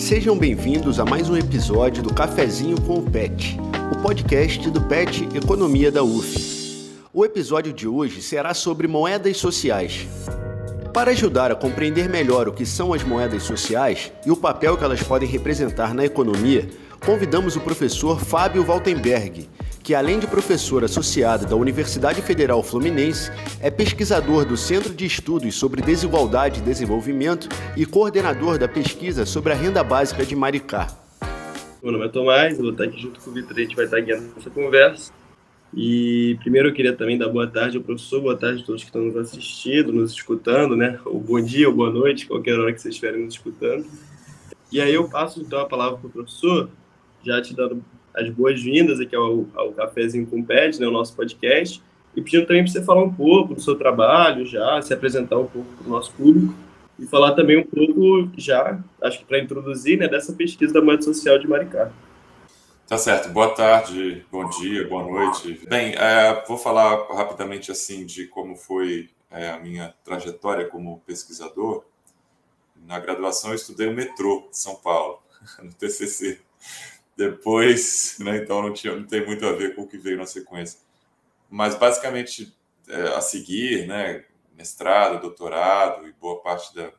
Sejam bem-vindos a mais um episódio do Cafezinho com o PET, o podcast do PET Economia da UF. O episódio de hoje será sobre moedas sociais. Para ajudar a compreender melhor o que são as moedas sociais e o papel que elas podem representar na economia, convidamos o professor Fábio Waltenberg, que além de professor associado da Universidade Federal Fluminense, é pesquisador do Centro de Estudos sobre Desigualdade e Desenvolvimento e coordenador da pesquisa sobre a renda básica de Maricá. Meu nome é Tomás, eu vou estar aqui junto com o Vitor, a gente vai estar guiando essa conversa. E primeiro eu queria também dar boa tarde ao professor, boa tarde a todos que estão nos assistindo, nos escutando, né? Ou bom dia ou boa noite, qualquer hora que vocês estiverem nos escutando. E aí eu passo então a palavra para o professor, já te dando as boas-vindas aqui ao, ao Cafézinho com Pet, né, o nosso podcast, e pedindo também para você falar um pouco do seu trabalho já, se apresentar um pouco para o nosso público e falar também um pouco já, acho que para introduzir, né, dessa pesquisa da moeda social de Maricá. Tá certo. Boa tarde, bom dia, boa noite. Bem, é, vou falar rapidamente assim de como foi é, a minha trajetória como pesquisador. Na graduação eu estudei o metrô de São Paulo, no TCC. Depois, né, então não, tinha, não tem muito a ver com o que veio na sequência. Mas basicamente é, a seguir, né, mestrado, doutorado e boa parte da,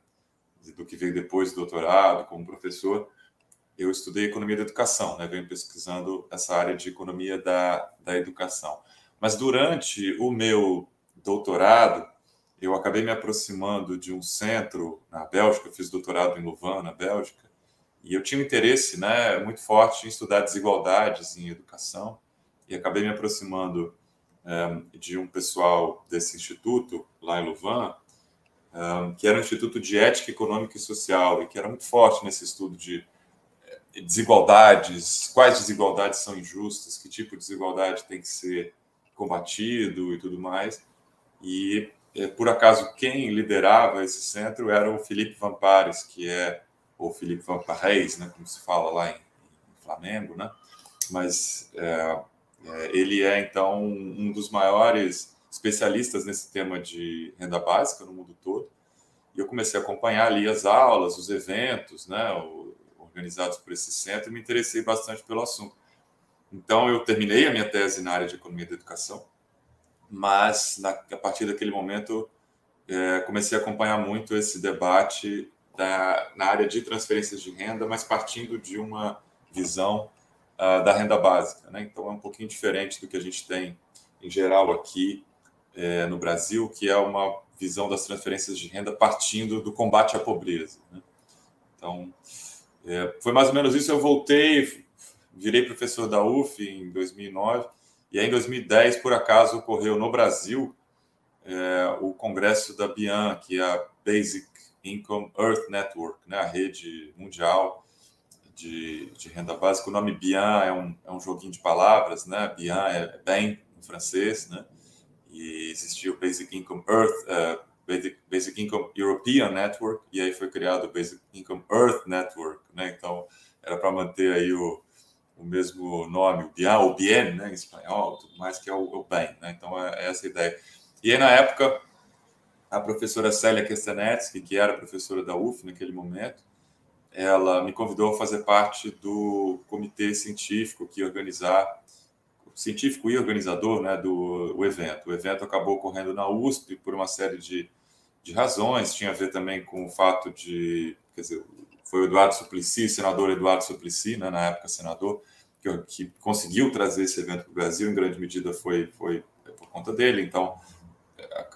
do que veio depois do doutorado como professor, eu estudei economia da educação, né? venho pesquisando essa área de economia da, da educação. Mas durante o meu doutorado, eu acabei me aproximando de um centro na Bélgica, eu fiz doutorado em Louvain, na Bélgica, e eu tinha um interesse né, muito forte em estudar desigualdades em educação, e acabei me aproximando um, eh, de um pessoal desse instituto, lá em Louvain, um, eh, que era um instituto de ética econômica e social, e que era muito forte nesse estudo de desigualdades, quais desigualdades são injustas, que tipo de desigualdade tem que ser combatido e tudo mais. E, por acaso, quem liderava esse centro era o Felipe Vampares, que é, ou Felipe Vampares, né, como se fala lá em, em Flamengo, né? mas é, é, ele é, então, um dos maiores especialistas nesse tema de renda básica no mundo todo. E eu comecei a acompanhar ali as aulas, os eventos, né, o, organizados por esse centro e me interessei bastante pelo assunto. Então, eu terminei a minha tese na área de economia da educação, mas na, a partir daquele momento é, comecei a acompanhar muito esse debate da, na área de transferências de renda, mas partindo de uma visão uh, da renda básica. Né? Então, é um pouquinho diferente do que a gente tem em geral aqui é, no Brasil, que é uma visão das transferências de renda partindo do combate à pobreza. Né? Então, é, foi mais ou menos isso. Eu voltei, virei professor da UF em 2009, e aí em 2010, por acaso, ocorreu no Brasil é, o congresso da BIAN, que é a Basic Income Earth Network, né, a rede mundial de, de renda básica. O nome BIAN é um, é um joguinho de palavras, né? BIAN é bem em francês, né? E existia o Basic Income Earth, uh, Basic, Basic Income European Network, e aí foi criado o Basic Income Earth Network, né? Então, era para manter aí o, o mesmo nome, o BIAN, ou BIEN, né, em espanhol, tudo mais, que é o, o BEM, né? Então, é, é, essa ideia. E aí, na época, a professora Célia Kestanetsky, que era professora da UF naquele momento, ela me convidou a fazer parte do comitê científico que organizar científico e organizador né, do evento. O evento acabou ocorrendo na USP por uma série de, de razões, tinha a ver também com o fato de, quer dizer, foi o Eduardo Suplicy, senador Eduardo Suplicy, né, na época senador, que, que conseguiu trazer esse evento para o Brasil, em grande medida foi, foi por conta dele, então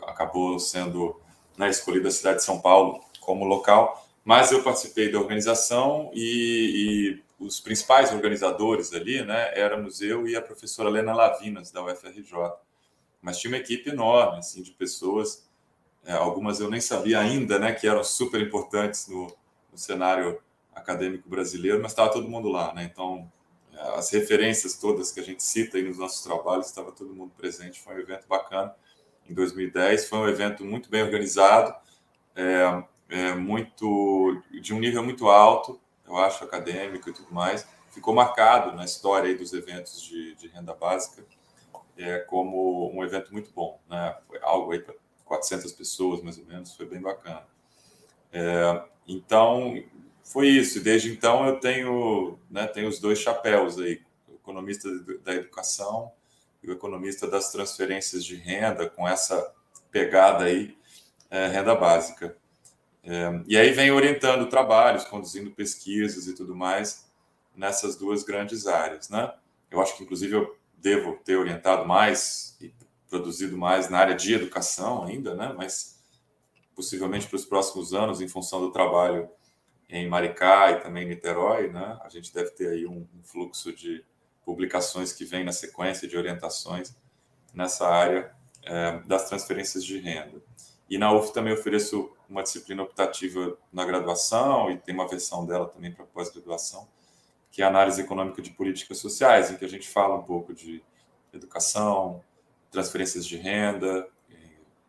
acabou sendo né, escolhida a cidade de São Paulo como local, mas eu participei da organização e, e os principais organizadores ali, né, éramos eu e a professora Helena Lavinas, da UFRJ. Mas tinha uma equipe enorme, assim, de pessoas, é, algumas eu nem sabia ainda, né, que eram super importantes no, no cenário acadêmico brasileiro, mas estava todo mundo lá, né, então é, as referências todas que a gente cita aí nos nossos trabalhos, estava todo mundo presente, foi um evento bacana em 2010, foi um evento muito bem organizado, é, é, muito de um nível muito alto, eu acho, acadêmico e tudo mais, ficou marcado na história dos eventos de, de renda básica é, como um evento muito bom. Né? Foi algo aí para 400 pessoas, mais ou menos, foi bem bacana. É, então, foi isso. Desde então eu tenho, né, tenho os dois chapéus aí, economista da educação e o economista das transferências de renda, com essa pegada aí, é, renda básica. É, e aí vem orientando trabalhos, conduzindo pesquisas e tudo mais nessas duas grandes áreas, né? Eu acho que inclusive eu devo ter orientado mais e produzido mais na área de educação ainda, né? Mas possivelmente para os próximos anos, em função do trabalho em Maricá e também em Niterói, né? A gente deve ter aí um, um fluxo de publicações que vem na sequência de orientações nessa área é, das transferências de renda. E na UF também ofereço uma disciplina optativa na graduação e tem uma versão dela também para pós-graduação, que é análise econômica de políticas sociais, em que a gente fala um pouco de educação, transferências de renda,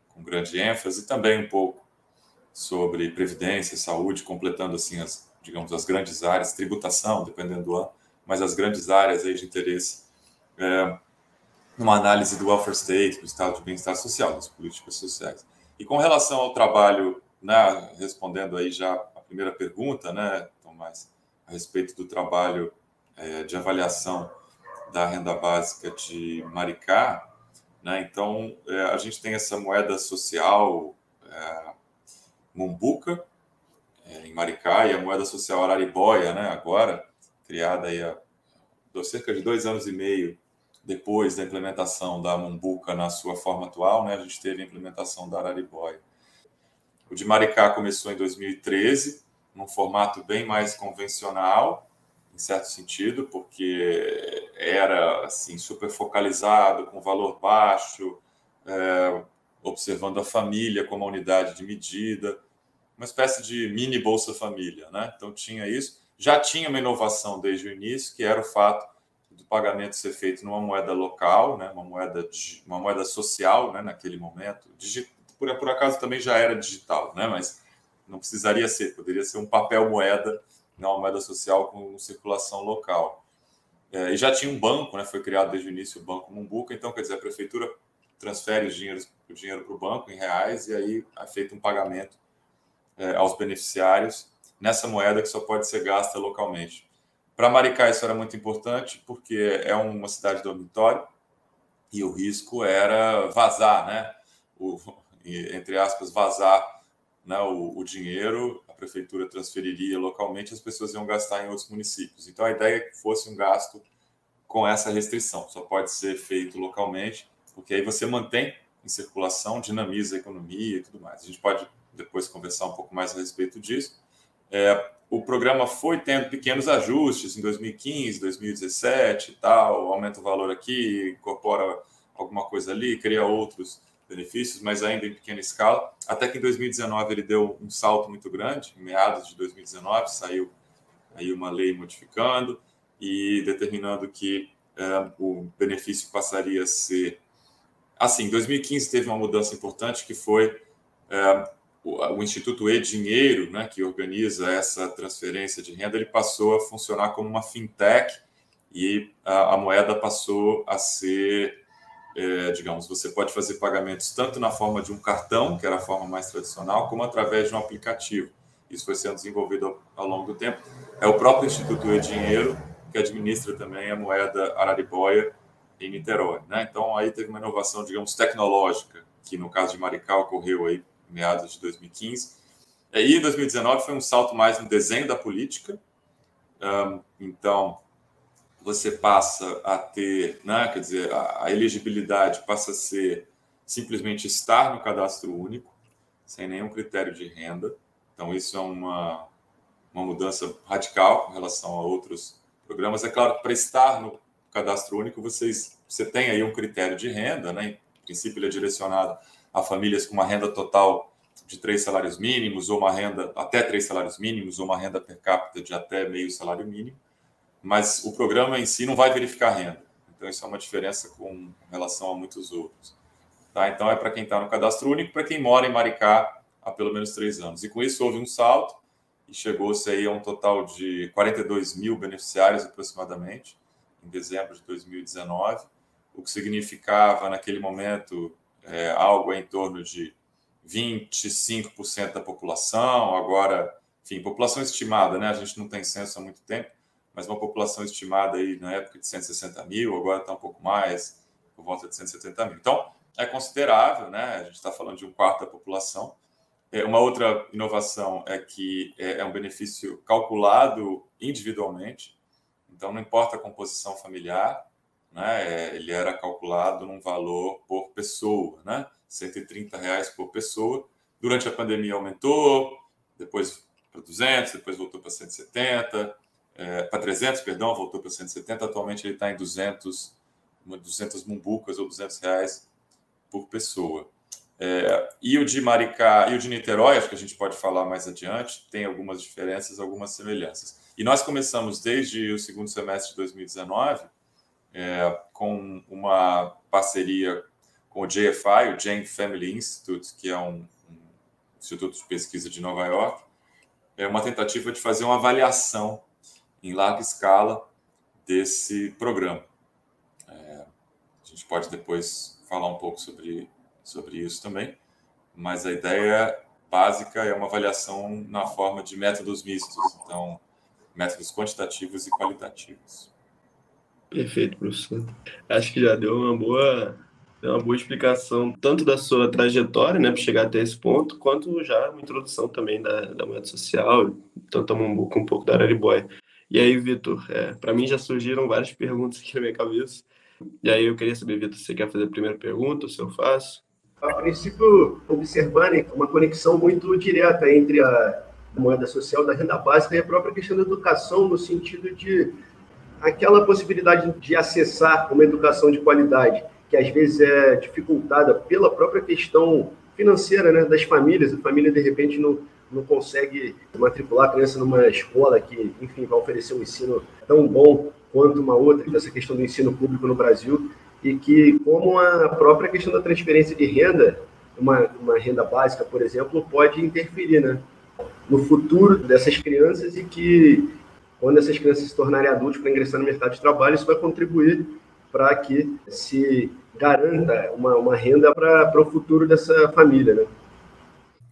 com grande ênfase, e também um pouco sobre previdência, saúde, completando assim as, digamos, as grandes áreas, tributação, dependendo do ano, mas as grandes áreas aí de interesse é, numa análise do welfare state, do estado de bem-estar social, das políticas sociais. E com relação ao trabalho, né, respondendo aí já a primeira pergunta, né, Tomás, a respeito do trabalho é, de avaliação da renda básica de Maricá, né, então é, a gente tem essa moeda social é, Mumbuca, é, em Maricá, e a moeda social Araribóia, né, agora, criada aí há cerca de dois anos e meio depois da implementação da Mumbuca na sua forma atual, né, a gente teve a implementação da Araribóia. O de Maricá começou em 2013, num formato bem mais convencional, em certo sentido, porque era assim super focalizado, com valor baixo, é, observando a família como a unidade de medida, uma espécie de mini Bolsa Família, né? Então tinha isso. Já tinha uma inovação desde o início, que era o fato do pagamento ser feito numa moeda local, né, uma moeda uma moeda social, né, naquele momento. por, por acaso também já era digital, né, mas não precisaria ser, poderia ser um papel moeda, não uma moeda social com circulação local. É, e já tinha um banco, né, foi criado desde o início o Banco Mumbuca, então quer dizer a prefeitura transfere os dinheiros, o dinheiro para o banco em reais e aí é feito um pagamento é, aos beneficiários nessa moeda que só pode ser gasta localmente. Para Maricá isso era muito importante porque é uma cidade dormitório e o risco era vazar, né? O, entre aspas, vazar né, o, o dinheiro, a prefeitura transferiria localmente, as pessoas iam gastar em outros municípios. Então a ideia é que fosse um gasto com essa restrição, só pode ser feito localmente, porque aí você mantém em circulação, dinamiza a economia e tudo mais. A gente pode depois conversar um pouco mais a respeito disso. É, o programa foi tendo pequenos ajustes em 2015, 2017 e tal, aumenta o valor aqui, incorpora alguma coisa ali, cria outros benefícios, mas ainda em pequena escala, até que em 2019 ele deu um salto muito grande, em meados de 2019 saiu aí uma lei modificando e determinando que é, o benefício passaria a ser assim, em 2015 teve uma mudança importante que foi é, o, Instituto E-Dinheiro, né, que organiza essa transferência de renda, ele passou a funcionar como uma fintech e a, a moeda passou a ser, é, digamos, você pode fazer pagamentos tanto na forma de um cartão, que era a forma mais tradicional, como através de um aplicativo. Isso foi sendo desenvolvido ao, ao longo do tempo. É o próprio Instituto E-Dinheiro que administra também a moeda Araribóia em Niterói. Né? Então, aí teve uma inovação, digamos, tecnológica, que no caso de Maricá ocorreu aí meados de 2015. E em 2019 foi um salto mais no desenho da política. então, você passa a ter, né, quer dizer, a, elegibilidade passa a ser simplesmente estar no cadastro único, sem nenhum critério de renda. Então, isso é uma, uma mudança radical em relação a outros programas. É claro que para estar no cadastro único, vocês, você tem aí um critério de renda, né? Em princípio, ele é direcionado a famílias com uma renda total de três salários mínimos, ou uma renda até três salários mínimos, ou uma renda per capita de até meio salário mínimo, mas o programa em si não vai verificar renda. Então, isso é uma diferença com relação a muitos outros. Tá? Então, é para quem está no cadastro único, para quem mora em Maricá há pelo menos três anos. E com isso houve um salto e chegou-se aí a um total de 42 mil beneficiários aproximadamente em dezembro de 2019, o que significava naquele momento é, algo em torno de 25% da população, agora enfim, população estimada, né? A gente não tem censo há muito tempo, mas uma população estimada aí na época de 160 mil, agora está um pouco mais, por volta de 170 mil. Então, é considerável, né? A gente está falando de um quarto da população. É, uma outra inovação é que é, é um benefício calculado individualmente, então não importa a composição familiar, né? É, ele era calculado num valor por pessoa, né? 130 reais por pessoa. Durante a pandemia aumentou, depois para 200, depois voltou para 170, é, para 300, perdão, voltou para 170. Atualmente ele está em 200, 200 mumbucas ou 200 reais por pessoa. É, e o de Maricá e o de Niterói, acho que a gente pode falar mais adiante, tem algumas diferenças, algumas semelhanças. E nós começamos desde o segundo semestre de 2019 é, com uma parceria com o JFI, o Jane Family Institute, que é um, um instituto de pesquisa de Nova York, é uma tentativa de fazer uma avaliação em larga escala desse programa. É, a gente pode depois falar um pouco sobre, sobre isso também, mas a ideia básica é uma avaliação na forma de métodos mistos, então, métodos quantitativos e qualitativos. Perfeito, professor. Acho que já deu uma boa, deu uma boa explicação, tanto da sua trajetória, né, para chegar até esse ponto, quanto já uma introdução também da, da moeda social, tanto a Mumbuca, um pouco da Araribóia. E aí, Vitor, é, para mim já surgiram várias perguntas aqui na minha cabeça. E aí eu queria saber, Vitor, você quer fazer a primeira pergunta, se eu faço? A princípio, observando uma conexão muito direta entre a moeda social da renda básica e a própria questão da educação, no sentido de aquela possibilidade de acessar uma educação de qualidade, que às vezes é dificultada pela própria questão financeira né, das famílias. A família, de repente, não não consegue matricular a criança numa escola que, enfim, vai oferecer um ensino tão bom quanto uma outra, essa questão do ensino público no Brasil, e que, como a própria questão da transferência de renda, uma, uma renda básica, por exemplo, pode interferir né, no futuro dessas crianças e que, quando essas crianças se tornarem adultos para ingressar no mercado de trabalho, isso vai contribuir para que se garanta uma, uma renda para o futuro dessa família, né?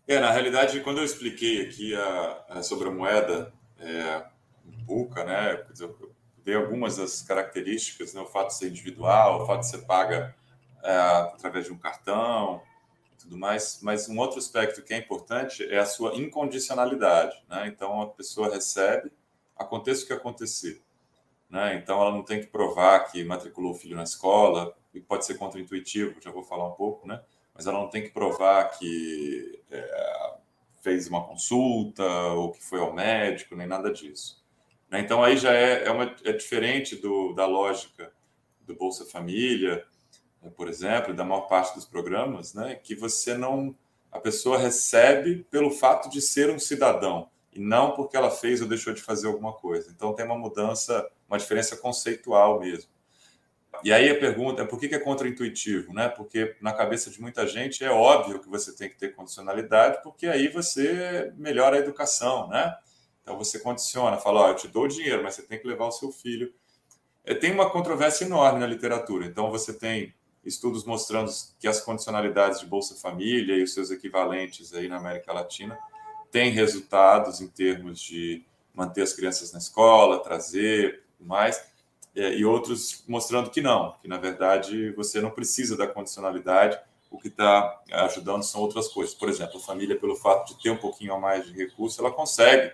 É, na realidade, quando eu expliquei aqui a, a sobre a moeda é, Buca, né, eu dei algumas das características, né, o fato de ser individual, o fato de ser paga é, através de um cartão, tudo mais, mas um outro aspecto que é importante é a sua incondicionalidade, né? Então a pessoa recebe, aconteça o que acontecer, né? Então ela não tem que provar que matriculou o filho na escola, e pode ser contraintuitivo, já vou falar um pouco, né? mas ela não tem que provar que é, fez uma consulta ou que foi ao médico, nem nada disso. Né? Então, aí já é, é, uma, é diferente do, da lógica do Bolsa Família, né, por exemplo, da maior parte dos programas, né? que você não. A pessoa recebe pelo fato de ser um cidadão e não porque ela fez ou deixou de fazer alguma coisa. Então, tem uma mudança, uma diferença conceitual mesmo. E aí a pergunta é por que é contraintuitivo, né? Porque na cabeça de muita gente é óbvio que você tem que ter condicionalidade, porque aí você melhora a educação, né? Então você condiciona, fala, ó, eu te dou dinheiro, mas você tem que levar o seu filho. É, tem uma controvérsia enorme na literatura. Então você tem estudos mostrando que as condicionalidades de Bolsa Família e os seus equivalentes aí na América Latina têm resultados em termos de manter as crianças na escola, trazer mais é, e outros mostrando que não, que na verdade você não precisa da condicionalidade, o que está ajudando são outras coisas. Por exemplo, a família, pelo fato de ter um pouquinho a mais de recurso, ela consegue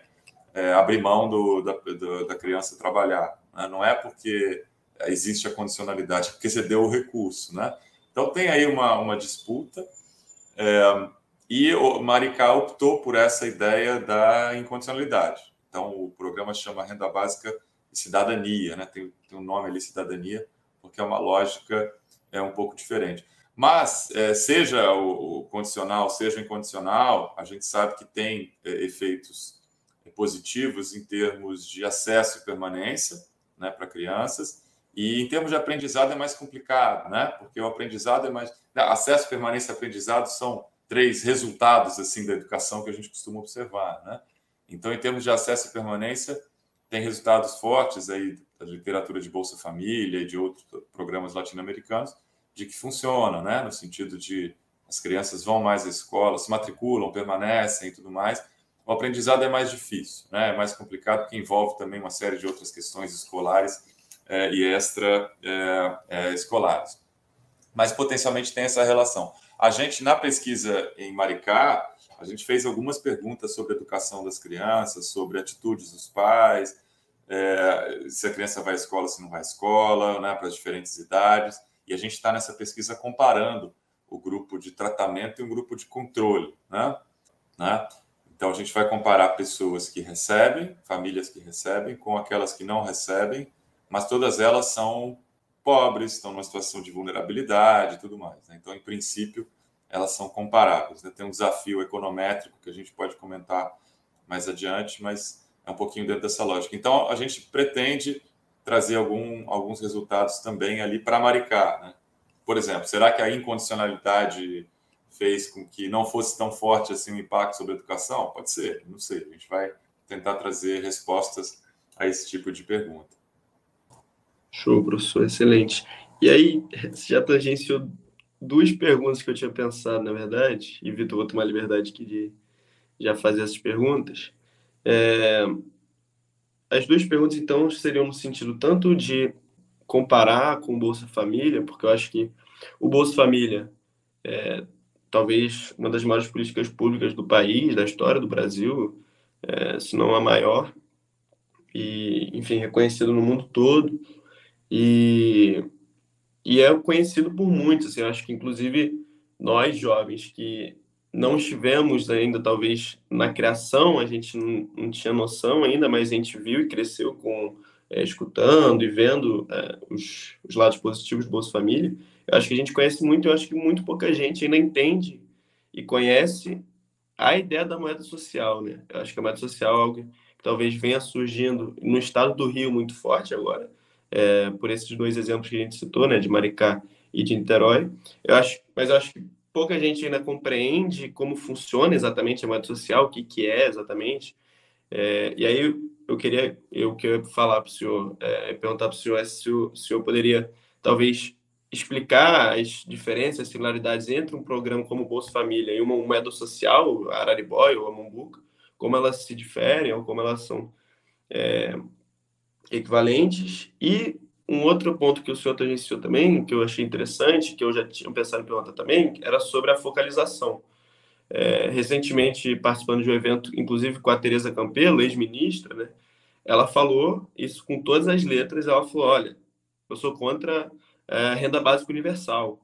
é, abrir mão do, da, do, da criança trabalhar. Né? Não é porque existe a condicionalidade, é porque você deu o recurso. Né? Então tem aí uma, uma disputa. É, e o Maricá optou por essa ideia da incondicionalidade. Então, o programa chama Renda Básica cidadania, né? Tem, tem um nome ali, cidadania, porque é uma lógica é um pouco diferente. Mas, é, seja o, o, condicional, seja o incondicional, a gente sabe que tem é, efeitos positivos em termos de acesso e permanência né, para crianças, e em termos de aprendizado é mais complicado, né? Porque o aprendizado é mais. Acesso, permanência e aprendizado são três resultados assim da educação que a gente costuma observar, né? Então, em termos de acesso e permanência, tem resultados fortes aí da literatura de Bolsa Família e de outros programas latino-americanos de que funciona, né? No sentido de as crianças vão mais à escola, se matriculam, permanecem e tudo mais. O aprendizado é mais difícil, né? é mais complicado, porque envolve também uma série de outras questões escolares é, e extra-escolares. É, é, Mas potencialmente tem essa relação. A gente, na pesquisa em Maricá, a gente fez algumas perguntas sobre a educação das crianças, sobre atitudes dos pais, é, se a criança vai à escola, se não vai à escola, né, para as diferentes idades. E a gente está nessa pesquisa comparando o grupo de tratamento e o grupo de controle. Né? Né? Então, a gente vai comparar pessoas que recebem, famílias que recebem, com aquelas que não recebem, mas todas elas são pobres, estão numa situação de vulnerabilidade e tudo mais. Né? Então, em princípio, elas são comparáveis. Né? Tem um desafio econométrico que a gente pode comentar mais adiante, mas é um pouquinho dentro dessa lógica. Então, a gente pretende trazer algum, alguns resultados também ali para Maricá. Né? Por exemplo, será que a incondicionalidade fez com que não fosse tão forte assim o impacto sobre a educação? Pode ser, não sei. A gente vai tentar trazer respostas a esse tipo de pergunta. Show, professor, excelente. E aí, você já tangenciou duas perguntas que eu tinha pensado, na verdade, e Vitor, vou tomar liberdade aqui de já fazer essas perguntas. É... As duas perguntas, então, seriam no sentido tanto de comparar com o Bolsa Família, porque eu acho que o Bolsa Família é talvez uma das maiores políticas públicas do país, da história do Brasil, é, se não a maior, e, enfim, reconhecido no mundo todo. E e é conhecido por muitos, assim, acho que inclusive nós jovens que não estivemos ainda talvez na criação, a gente não, não tinha noção ainda, mas a gente viu e cresceu com é, escutando e vendo é, os, os, lados positivos do Bolsa Família. Eu acho que a gente conhece muito, eu acho que muito pouca gente ainda entende e conhece a ideia da moeda social, né? Eu acho que a moeda social é algo que talvez venha surgindo no estado do Rio muito forte agora, é, por esses dois exemplos que a gente citou, né, de Maricá e de Niterói. Eu acho, mas eu acho que pouca gente ainda compreende como funciona exatamente a moeda social, o que, que é exatamente. É, e aí eu queria, eu queria falar para o senhor, é, perguntar para o senhor se o senhor poderia talvez explicar as diferenças, as similaridades entre um programa como Bolsa Família e uma moeda social, a Araribóia ou a Mambuca, como elas se diferem ou como elas são é, equivalentes. E um outro ponto que o senhor tangenciou também, que eu achei interessante, que eu já tinha pensado em perguntar também, era sobre a focalização. É, recentemente, participando de um evento, inclusive com a Tereza Campelo, ex-ministra, né, ela falou isso com todas as letras, ela falou, olha, eu sou contra é, a renda básica universal.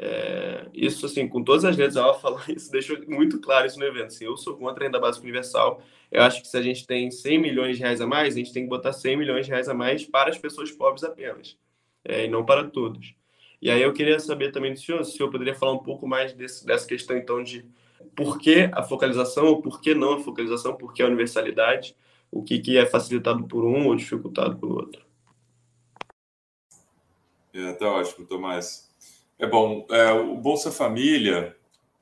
É, isso, assim, com todas as letras, ela falou isso, deixou muito claro isso no evento. Assim, eu sou contra a renda básica universal. Eu acho que se a gente tem 100 milhões de reais a mais, a gente tem que botar 100 milhões de reais a mais para as pessoas pobres apenas, é, e não para todos. E aí eu queria saber também do senhor, se o senhor poderia falar um pouco mais desse, dessa questão, então, de por que a focalização, ou por que não a focalização, por que a universalidade, o que, que é facilitado por um ou dificultado pelo outro. É, tá ótimo, Tomás. É bom. É, o Bolsa Família,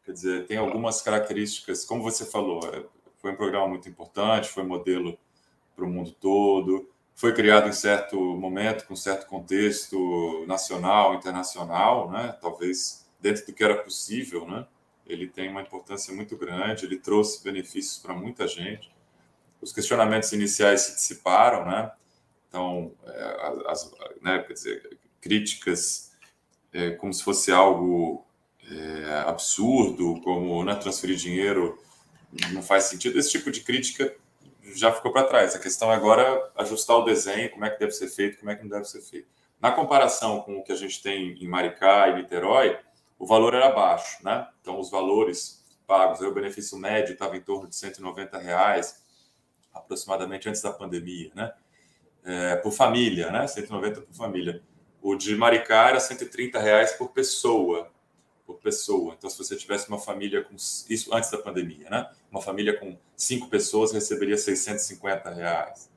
quer dizer, tem algumas características, como você falou, é, foi um programa muito importante, foi modelo para o mundo todo, foi criado em certo momento, com certo contexto nacional, internacional, né? talvez dentro do que era possível, né? ele tem uma importância muito grande, ele trouxe benefícios para muita gente. Os questionamentos iniciais se dissiparam, né? Então, é, as, né, quer dizer, críticas é, como se fosse algo é, absurdo, como né, transferir dinheiro não faz sentido. Esse tipo de crítica já ficou para trás. A questão é agora ajustar o desenho, como é que deve ser feito, como é que não deve ser feito. Na comparação com o que a gente tem em Maricá e Niterói, o valor era baixo, né? Então, os valores pagos, o benefício médio estava em torno de 190 reais, aproximadamente antes da pandemia, né? É, por família, né? 190 por família. O de Maricá era 130 reais por pessoa, por pessoa. Então, se você tivesse uma família com isso antes da pandemia, né? Uma família com cinco pessoas receberia 650 reais.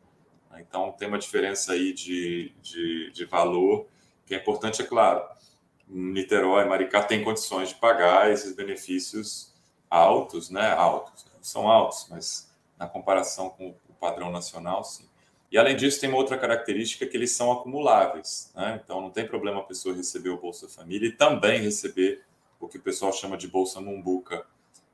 Então, tem uma diferença aí de, de, de valor que é importante, é claro. Niterói, Maricá tem condições de pagar esses benefícios altos, né? Altos, são altos, mas na comparação com o padrão nacional, sim. E além disso, tem uma outra característica que eles são acumuláveis. Né? Então, não tem problema a pessoa receber o Bolsa Família e também receber o que o pessoal chama de Bolsa Mumbuca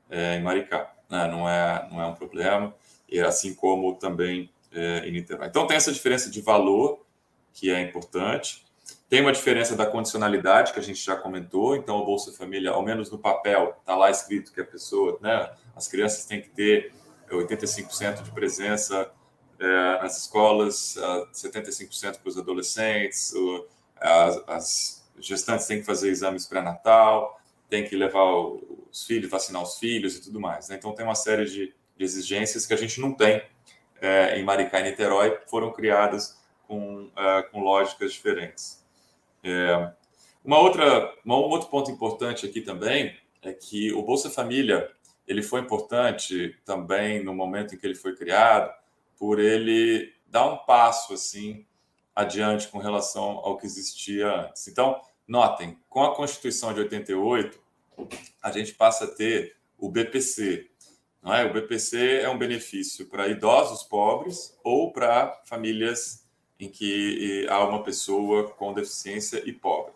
é, em Maricá. né? não, é, não é um problema, e assim como também é, em Niterói. Então, tem essa diferença de valor, que é importante. Tem uma diferença da condicionalidade, que a gente já comentou. Então, o Bolsa Família, ao menos no papel, está lá escrito que a pessoa, né, as crianças têm que ter 85% de presença é, nas escolas, 75% para os adolescentes, as, as gestantes têm que fazer exames pré-natal, tem que levar os filhos, vacinar os filhos e tudo mais. Né? Então, tem uma série de, de, exigências que a gente não tem é, em Maricá e Niterói, foram criadas com, é, com lógicas diferentes. É, uma outra, um outro ponto importante aqui também é que o Bolsa Família ele foi importante também no momento em que ele foi criado, por ele dar um passo assim adiante com relação ao que existia antes. Então, notem, com a Constituição de 88, a gente passa a ter o BPC. Não é? O BPC é um benefício para idosos pobres ou para famílias em que há uma pessoa com deficiência e pobre.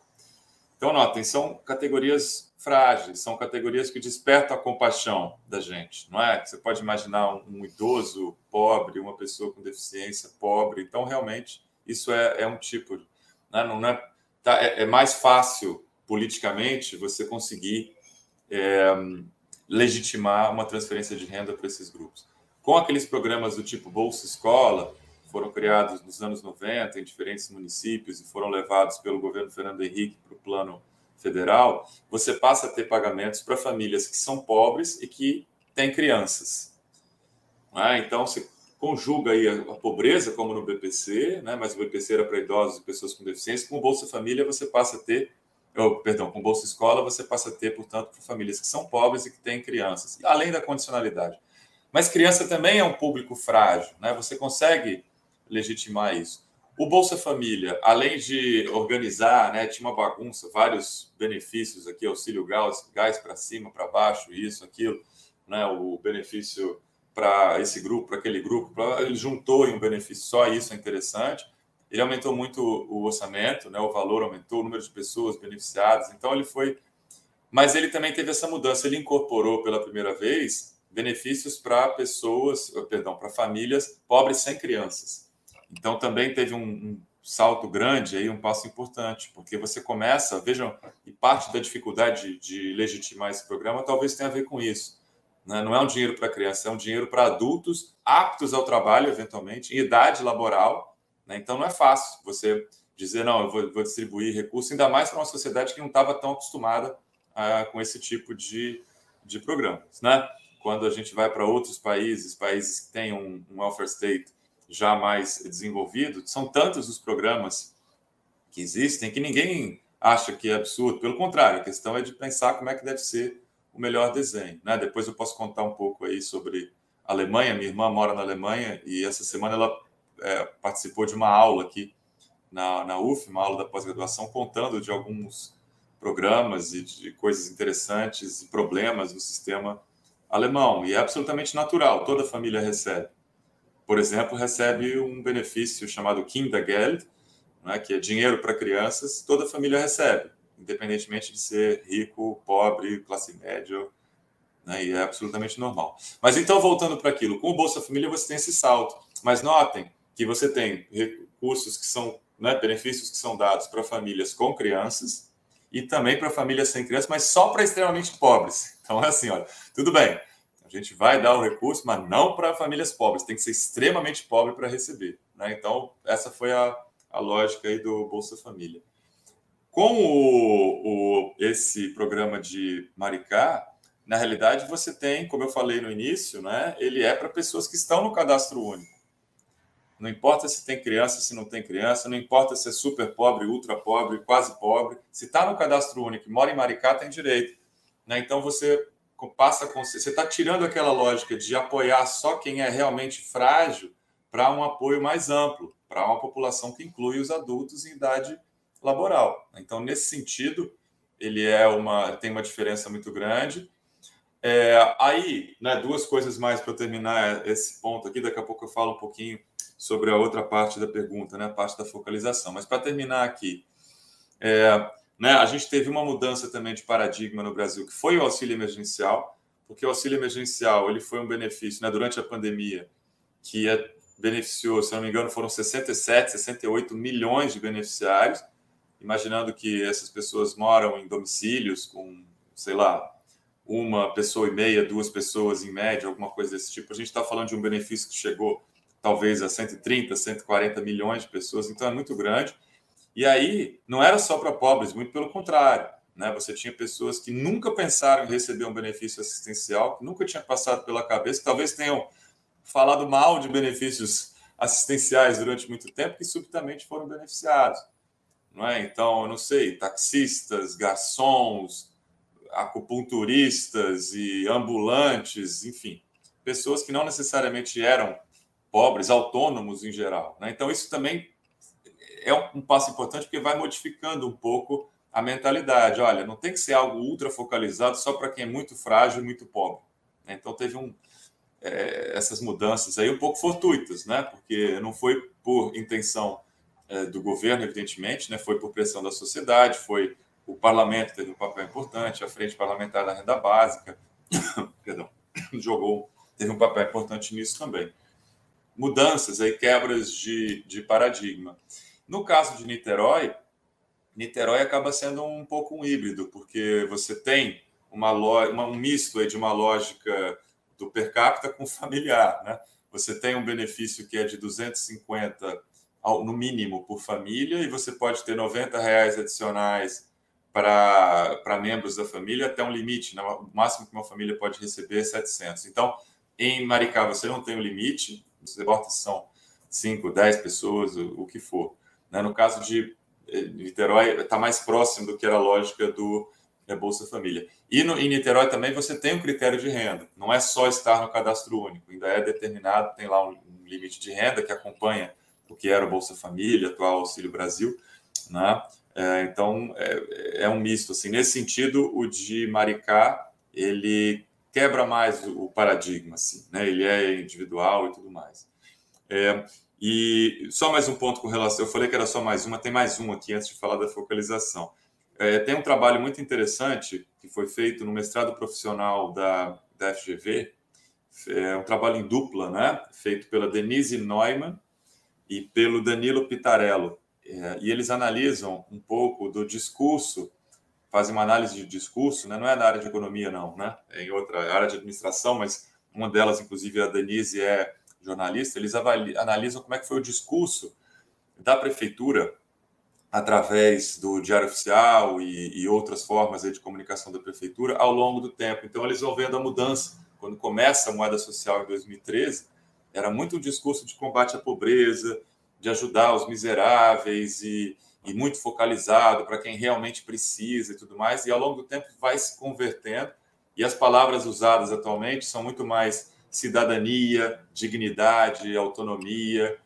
Então, notem, são categorias frágeis, são categorias que despertam a compaixão da gente, não é? Você pode imaginar um, idoso pobre, uma pessoa com deficiência pobre. Então, realmente, isso é, é um tipo, né? não é, tá, é, é, mais fácil politicamente você conseguir é, legitimar uma transferência de renda para esses grupos. Com aqueles programas do tipo Bolsa Escola, foram criados nos anos 90 em diferentes municípios e foram levados pelo governo Fernando Henrique para o plano federal, você passa a ter pagamentos para famílias que são pobres e que têm crianças. Ah, então, você conjuga aí a, pobreza, como no BPC, né? mas o BPC era para idosos e pessoas com deficiência, com o Bolsa Família você passa a ter, perdão, com o Bolsa Escola você passa a ter, portanto, para famílias que são pobres e que têm crianças, além da condicionalidade. Mas criança também é um público frágil, né? você consegue legitimar isso. O Bolsa Família, além de organizar, né, tinha uma bagunça, vários benefícios aqui, auxílio gás, gás para cima, para baixo, isso, aquilo, né, o benefício para esse grupo, para aquele grupo, pra, ele juntou em um benefício só, isso é interessante. Ele aumentou muito o orçamento, né, o valor aumentou, o número de pessoas beneficiadas, então ele foi. Mas ele também teve essa mudança, ele incorporou pela primeira vez benefícios para pessoas, perdão, para famílias pobres sem crianças. Então também teve um, um salto grande aí, um passo importante, porque você começa, vejam, e parte da dificuldade de, de legitimar esse programa talvez tenha a ver com isso. Né? Não é um dinheiro para criança, é um dinheiro para adultos aptos ao trabalho, eventualmente, em idade laboral. Né? Então não é fácil você dizer, não, eu vou, vou distribuir recursos, ainda mais para uma sociedade que não estava tão acostumada ah, com esse tipo de, de programas. Né? Quando a gente vai para outros países, países que têm um, um welfare state já mais desenvolvido, são tantos os programas que existem que ninguém acha que é absurdo. Pelo contrário, a questão é de pensar como é que deve ser o melhor desenho. Né? Depois eu posso contar um pouco aí sobre a Alemanha. Minha irmã mora na Alemanha e essa semana ela é, participou de uma aula aqui na, na UF, uma aula da pós-graduação, contando de alguns programas e de coisas interessantes e problemas no sistema alemão. E é absolutamente natural, toda família recebe por exemplo, recebe um benefício chamado Kindergeld, né, que é dinheiro para crianças, toda família recebe, independentemente de ser rico, pobre, classe média, né, e é absolutamente normal. Mas então, voltando para aquilo, com o Bolsa Família você tem esse salto, mas notem que você tem recursos que são, né, benefícios que são dados para famílias com crianças e também para famílias sem crianças, mas só para extremamente pobres. Então, é assim, olha, tudo bem, gente vai dar o recurso, mas não para famílias pobres, tem que ser extremamente pobre para receber. Né? Então, essa foi a, a lógica aí do Bolsa Família. Com o, o, esse programa de Maricá, na realidade, você tem, como eu falei no início, né, ele é para pessoas que estão no cadastro único. Não importa se tem criança, se não tem criança, não importa se é super pobre, ultra pobre, quase pobre. Se está no cadastro único e mora em Maricá, tem direito. Né? Então, você passa com você está tirando aquela lógica de apoiar só quem é realmente frágil para um apoio mais amplo, para uma população que inclui os adultos em idade laboral. Então, nesse sentido, ele é uma tem uma diferença muito grande. É, aí, né, duas coisas mais para terminar esse ponto aqui. Daqui a pouco eu falo um pouquinho sobre a outra parte da pergunta, né, a parte da focalização. Mas para terminar aqui, é, né? A gente teve uma mudança também de paradigma no Brasil, que foi o auxílio emergencial, porque o auxílio emergencial ele foi um benefício né, durante a pandemia que é, beneficiou, se não me engano, foram 67, 68 milhões de beneficiários, imaginando que essas pessoas moram em domicílios com, sei lá, uma pessoa e meia, duas pessoas em média, alguma coisa desse tipo. A gente está falando de um benefício que chegou talvez a 130, 140 milhões de pessoas, então é muito grande. E aí não era só para pobres, muito pelo contrário. Né? Você tinha pessoas que nunca pensaram em receber um benefício assistencial, que nunca tinha passado pela cabeça, que talvez tenham falado mal de benefícios assistenciais durante muito tempo, que subitamente foram beneficiados. Não é? Então, eu não sei, taxistas, garçons, acupunturistas e ambulantes, enfim, pessoas que não necessariamente eram pobres, autônomos em geral. Né? Então, isso também é um passo importante porque vai modificando um pouco a mentalidade. Olha, não tem que ser algo ultra focalizado só para quem é muito frágil e muito pobre. Né? Então, teve um, é, essas mudanças aí um pouco fortuitas, né? porque não foi por intenção é, do governo, evidentemente, né? foi por pressão da sociedade, foi o parlamento teve um papel importante, a frente parlamentar da renda básica, perdão, jogou, teve um papel importante nisso também. Mudanças aí, quebras de, de paradigma. No caso de Niterói, Niterói acaba sendo um pouco um híbrido, porque você tem uma, uma um misto de uma lógica do per capita com familiar, né? Você tem um benefício que é de 250 no mínimo por família e você pode ter 90 reais adicionais para membros da família até um limite, né? o máximo que uma família pode receber é 700. Então, em Maricá você não tem o um limite, você bota são 5, 10 pessoas, o, o que for. Né? No caso de eh, Niterói, está mais próximo do que era a lógica do é, Bolsa Família. E no, em Niterói também você tem um critério de renda, não é só estar no cadastro único, ainda é determinado, tem lá um, um limite de renda que acompanha o que era o Bolsa Família, atual Auxílio Brasil, né? É, então é, é, um misto assim. Nesse sentido, o de Maricá ele quebra mais o, paradigma, assim, né? Ele é individual e tudo mais. É, e só mais um ponto com relação. Eu falei que era só mais uma, tem mais um aqui antes de falar da focalização. É, tem um trabalho muito interessante que foi feito no mestrado profissional da, da FGV, é um trabalho em dupla, né? Feito pela Denise Neumann e pelo Danilo Pitarello. É, e eles analisam um pouco do discurso, fazem uma análise de discurso, né? não é na área de economia, não, né? é em outra área de administração, mas uma delas, inclusive a Denise, é jornalista. Eles analisam como é que foi o discurso da prefeitura através do Diário Oficial e, e outras formas de comunicação da prefeitura ao longo do tempo. Então, eles vão vendo a mudança. Quando começa a moeda social em 2013, era muito um discurso de combate à pobreza, de ajudar os miseráveis e, e muito focalizado para quem realmente precisa e tudo mais. E ao longo do tempo vai se convertendo. E as palavras usadas atualmente são muito mais cidadania, dignidade, autonomia.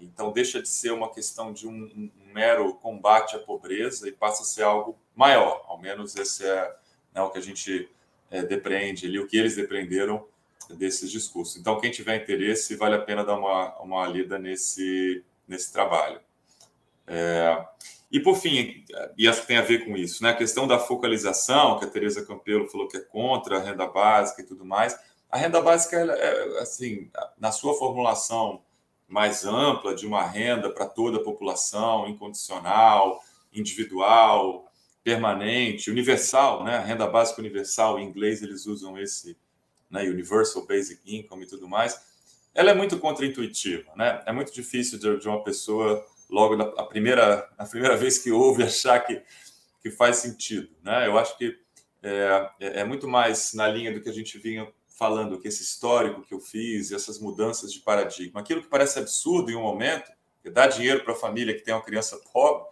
Então, deixa de ser uma questão de um, um mero combate à pobreza e passa a ser algo maior. Ao menos esse é né, o que a gente é, depreende ali, o que eles depreenderam desses discursos. Então, quem tiver interesse, vale a pena dar uma, uma lida nesse, nesse trabalho. É, e, por fim, e acho que tem a ver com isso, né? a questão da focalização, que a Tereza Campelo falou que é contra a renda básica e tudo mais. A renda básica, é, assim, na sua formulação mais ampla de uma renda para toda a população, incondicional, individual, permanente, universal, né? Renda básica universal, em inglês eles usam esse, né? Universal Basic Income e tudo mais. Ela é muito contraintuitiva, né? É muito difícil de, de uma pessoa logo na a primeira a primeira vez que ouve achar que que faz sentido, né? Eu acho que é, é, é muito mais na linha do que a gente vinha falando que esse histórico que eu fiz, essas mudanças de paradigma, aquilo que parece absurdo em um momento, que dá dinheiro para a família que tem uma criança pobre,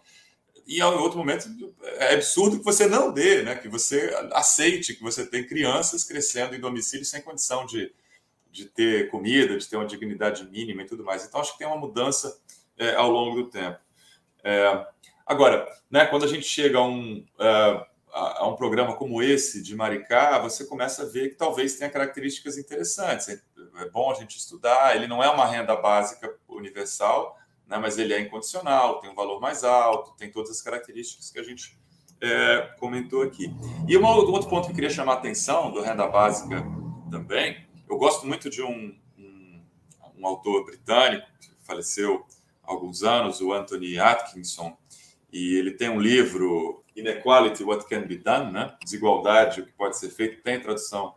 e em outro momento é absurdo que você não dê, né? que você aceite que você tem crianças crescendo em domicílio sem condição de, de ter comida, de ter uma dignidade mínima e tudo mais. Então, acho que tem uma mudança é, ao longo do tempo. É, agora, né, quando a gente chega a um, uh, a, um programa como esse de Maricá, você começa a ver que talvez tenha características interessantes. É, é bom a gente estudar. Ele não é uma renda básica universal, né, mas ele é incondicional, tem um valor mais alto, tem todas as características que a gente é, comentou aqui. E um outro ponto que eu queria chamar a atenção do renda básica também. Eu gosto muito de um, um, um autor britânico que faleceu há alguns anos, o Anthony Atkinson, e ele tem um livro, Inequality, What Can Be Done, né? Desigualdade, o que pode ser feito, tem tradução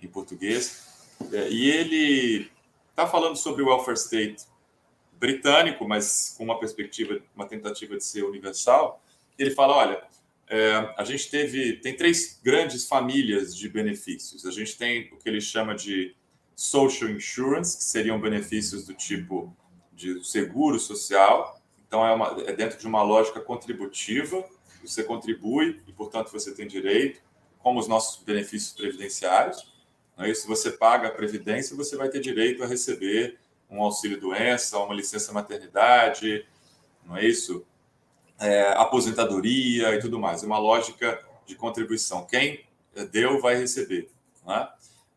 em português. É, e ele está falando sobre o welfare state britânico, mas com uma perspectiva, uma tentativa de ser universal. Ele fala, olha, é, a gente teve, tem três grandes famílias de benefícios. A gente tem o que ele chama de social insurance, que seriam benefícios do tipo de seguro social. Então, é, uma, é dentro de uma lógica contributiva, você contribui e, portanto, você tem direito, como os nossos benefícios previdenciários. Não é? Se você paga a previdência, você vai ter direito a receber um auxílio-doença, uma licença-maternidade, não é isso? É, aposentadoria e tudo mais. É uma lógica de contribuição. Quem deu vai receber. É?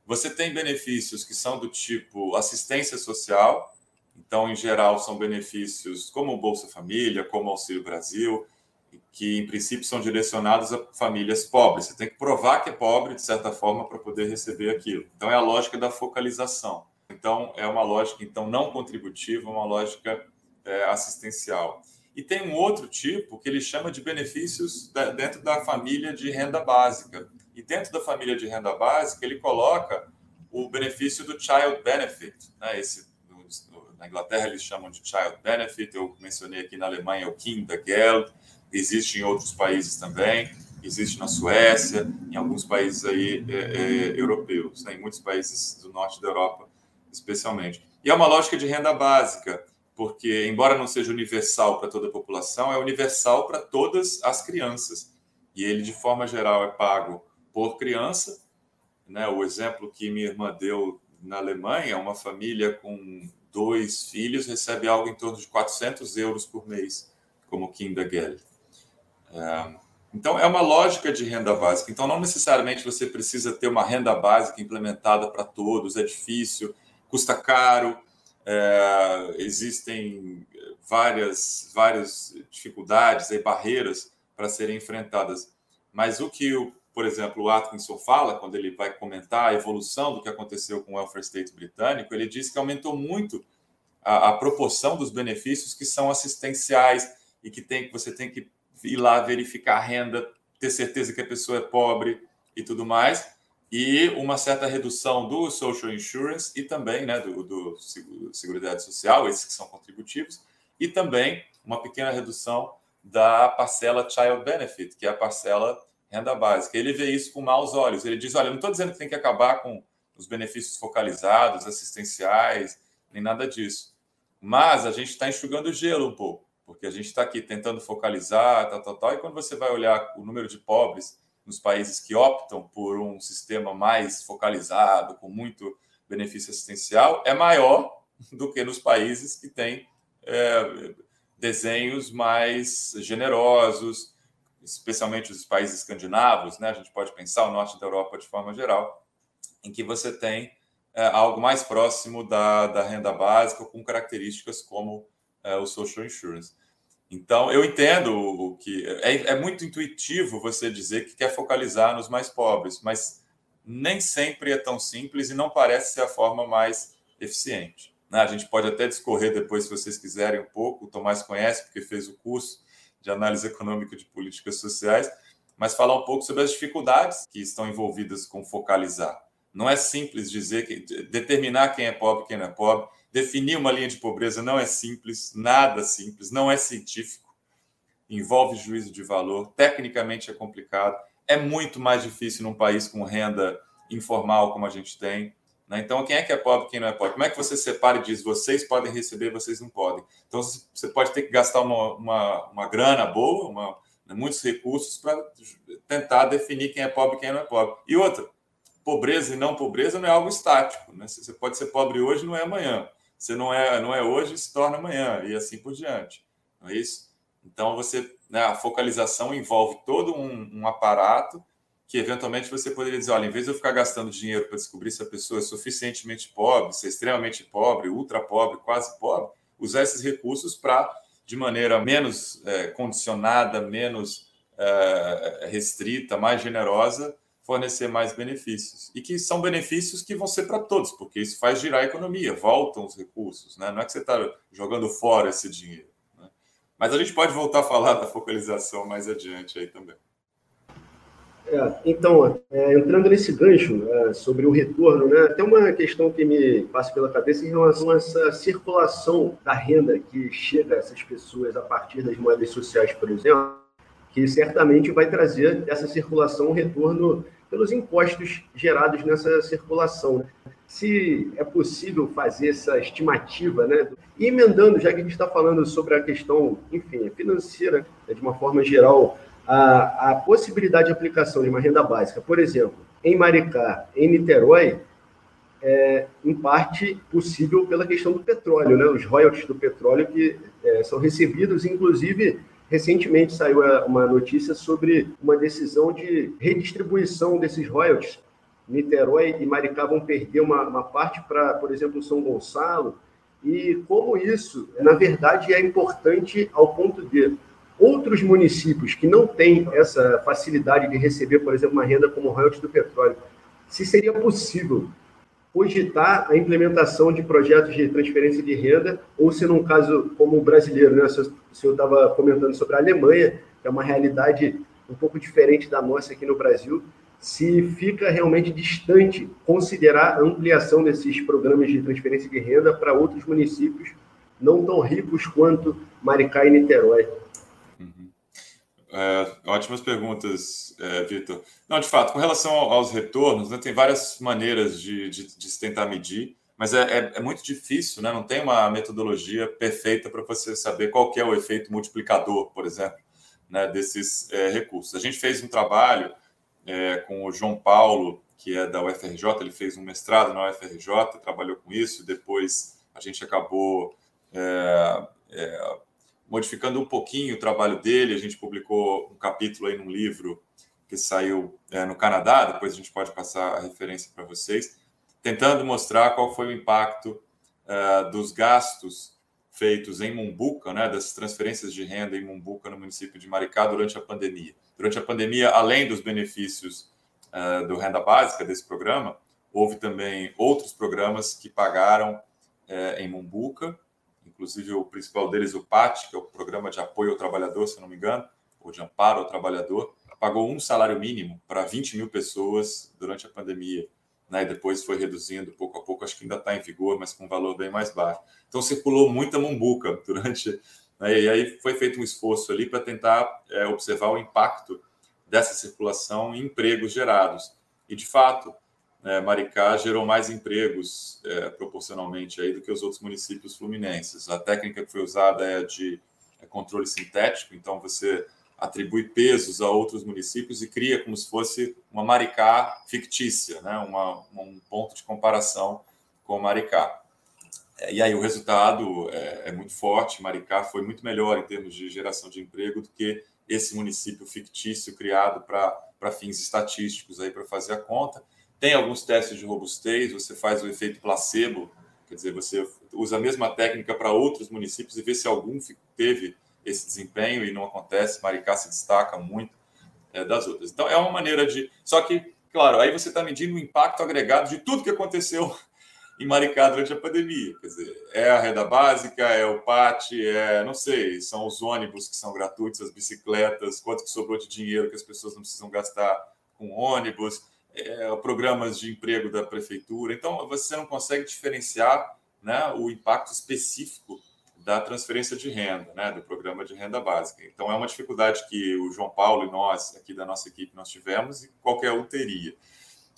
Você tem benefícios que são do tipo assistência social, então, em geral, são benefícios como o Bolsa Família, como o Auxílio Brasil, que em princípio são direcionados a famílias pobres. Você tem que provar que é pobre, de certa forma, para poder receber aquilo. Então, é a lógica da focalização. Então, é uma lógica então não contributiva, uma lógica é, assistencial. E tem um outro tipo que ele chama de benefícios dentro da família de renda básica. E dentro da família de renda básica, ele coloca o benefício do Child Benefit. Né? Esse, no, na Inglaterra, eles chamam de Child Benefit, eu mencionei aqui na Alemanha o Kindergeld, existe em outros países também, existe na Suécia, em alguns países aí é, é, europeus, né? em muitos países do norte da Europa especialmente. E é uma lógica de renda básica, porque, embora não seja universal para toda a população, é universal para todas as crianças. E ele, de forma geral, é pago por criança. Né? O exemplo que minha irmã deu na Alemanha, uma família com dois filhos recebe algo em torno de 400 euros por mês, como Kindergeld. É, então, é uma lógica de renda básica. Então, não necessariamente você precisa ter uma renda básica implementada para todos, é difícil custa caro, é, existem várias, várias dificuldades e barreiras para serem enfrentadas. Mas o que, o, por exemplo, o Atkinson fala, quando ele vai comentar a evolução do que aconteceu com o welfare state britânico, ele diz que aumentou muito a, a proporção dos benefícios que são assistenciais e que tem, você tem que ir lá verificar a renda, ter certeza que a pessoa é pobre e tudo mais e uma certa redução do social insurance e também né, do, do Seguridade Social, esses que são contributivos, e também uma pequena redução da parcela Child Benefit, que é a parcela renda básica. Ele vê isso com maus olhos. Ele diz: olha, não estou dizendo que tem que acabar com os benefícios focalizados, assistenciais, nem nada disso. Mas a gente está enxugando gelo um pouco, porque a gente está aqui tentando focalizar, tal, tal, tal, e quando você vai olhar o número de pobres nos países que optam por um sistema mais focalizado, com muito benefício assistencial, é maior do que nos países que têm é, desenhos mais generosos, especialmente os países escandinavos, né? A gente pode pensar o norte da Europa de forma geral, em que você tem é, algo mais próximo da, da renda básica, com características como é, o social insurance. Então, eu entendo o que. É, é, muito intuitivo você dizer que quer focalizar nos mais pobres, mas nem sempre é tão simples e não parece ser a forma mais eficiente. Né? A gente pode até discorrer depois, se vocês quiserem, um pouco. O Tomás conhece, porque fez o curso de análise econômica de políticas sociais, mas falar um pouco sobre as dificuldades que estão envolvidas com focalizar. Não é simples dizer que determinar quem é pobre quem não é pobre Definir uma linha de pobreza não é simples, nada simples, não é científico, envolve juízo de valor, tecnicamente é complicado, é muito mais difícil num país com renda informal como a gente tem. Né? Então, quem é que é pobre quem não é pobre? Como é que você separa e diz vocês podem receber, vocês não podem? Então, você pode ter que gastar uma, uma, uma grana boa, uma, né, muitos recursos para tentar definir quem é pobre e quem não é pobre. E outra, pobreza e não pobreza não é algo estático. Né? Você pode ser pobre hoje, não é amanhã você não é, não é hoje, se torna amanhã, e assim por diante. Não é isso? Então, você, né, a focalização envolve todo um, um aparato que, eventualmente, você poderia dizer: olha, em vez de eu ficar gastando dinheiro para descobrir se a pessoa é suficientemente pobre, se é extremamente pobre, ultra pobre, quase pobre, usar esses recursos para, de maneira menos é, condicionada, menos é, restrita, mais generosa, fornecer mais benefícios. E que são benefícios que vão ser para todos, porque isso faz girar a economia, voltam os recursos. Né? Não é que você está jogando fora esse dinheiro. Né? Mas a gente pode voltar a falar da focalização mais adiante aí também. É, então, é, entrando nesse gancho é, sobre o retorno, né, tem uma questão que me passa pela cabeça em relação a essa circulação da renda que chega a essas pessoas a partir das moedas sociais, por exemplo que certamente vai trazer essa circulação um retorno pelos impostos gerados nessa circulação. Né? Se é possível fazer essa estimativa, né? E emendando, já que a gente está falando sobre a questão, enfim, financeira, né, de uma forma geral, a, a possibilidade de aplicação de uma renda básica, por exemplo, em Maricá, em Niterói, é, em parte possível pela questão do petróleo, né? Os royalties do petróleo que é, são recebidos, inclusive Recentemente saiu uma notícia sobre uma decisão de redistribuição desses royalties. Niterói e Maricá vão perder uma, uma parte para, por exemplo, São Gonçalo. E como isso, na verdade, é importante ao ponto de outros municípios que não têm essa facilidade de receber, por exemplo, uma renda como royalties do petróleo, se seria possível cogitar a implementação de projetos de transferência de renda, ou se num caso como o brasileiro, né? O senhor estava comentando sobre a Alemanha, que é uma realidade um pouco diferente da nossa aqui no Brasil, se fica realmente distante considerar a ampliação desses programas de transferência de renda para outros municípios não tão ricos quanto Maricá e Niterói. É, ótimas perguntas, é, Vitor. Não, de fato, com relação aos retornos, né, tem várias maneiras de, de, de se tentar medir, mas é, é, é, muito difícil, né? não tem uma metodologia perfeita para você saber qual é o efeito multiplicador, por exemplo, né, desses é, recursos. A gente fez um trabalho é, com o João Paulo, que é da UFRJ, ele fez um mestrado na UFRJ, trabalhou com isso, depois a gente acabou modificando um pouquinho o trabalho dele. A gente publicou um capítulo aí num livro que saiu é, no Canadá, depois a gente pode passar a referência para vocês, tentando mostrar qual foi o impacto uh, dos gastos feitos em Mumbuca, né, das transferências de renda em Mumbuca, no município de Maricá, durante a pandemia. Durante a pandemia, além dos benefícios uh, do renda básica desse programa, houve também outros programas que pagaram uh, em Mumbuca inclusive o principal deles, o PAT, que é o Programa de Apoio ao Trabalhador, se não me engano, ou de Amparo ao Trabalhador, pagou um salário mínimo para 20 mil pessoas durante a pandemia. Né? E depois foi reduzindo pouco a pouco, acho que ainda está em vigor, mas com um valor bem mais baixo. Então circulou muita mumbuca durante. Né? E aí foi feito um esforço ali para tentar é, observar o impacto dessa circulação em empregos gerados. E, de fato, é, Maricá gerou mais empregos é, proporcionalmente aí do que os outros municípios fluminenses. A técnica que foi usada é de é controle sintético, então você atribui pesos a outros municípios e cria como se fosse uma Maricá fictícia, né? uma, um ponto de comparação com Maricá. É, e aí o resultado é, é muito forte. Maricá foi muito melhor em termos de geração de emprego do que esse município fictício criado para fins estatísticos aí para fazer a conta. Tem alguns testes de robustez, você faz o efeito placebo, quer dizer, você usa a mesma técnica para outros municípios e vê se algum teve esse desempenho e não acontece. Maricá se destaca muito é, das outras. Então, é uma maneira de. Só que, claro, aí você está medindo o impacto agregado de tudo que aconteceu em Maricá durante a pandemia. Quer dizer, é a renda básica, é o PAT, é, não sei, são os ônibus que são gratuitos, as bicicletas, quanto que sobrou de dinheiro que as pessoas não precisam gastar com ônibus é, programas de emprego da prefeitura. Então, você não consegue diferenciar né, o impacto específico da transferência de renda, né, do programa de renda básica. Então, é uma dificuldade que o João Paulo e nós, aqui da nossa equipe, nós tivemos e qualquer um teria.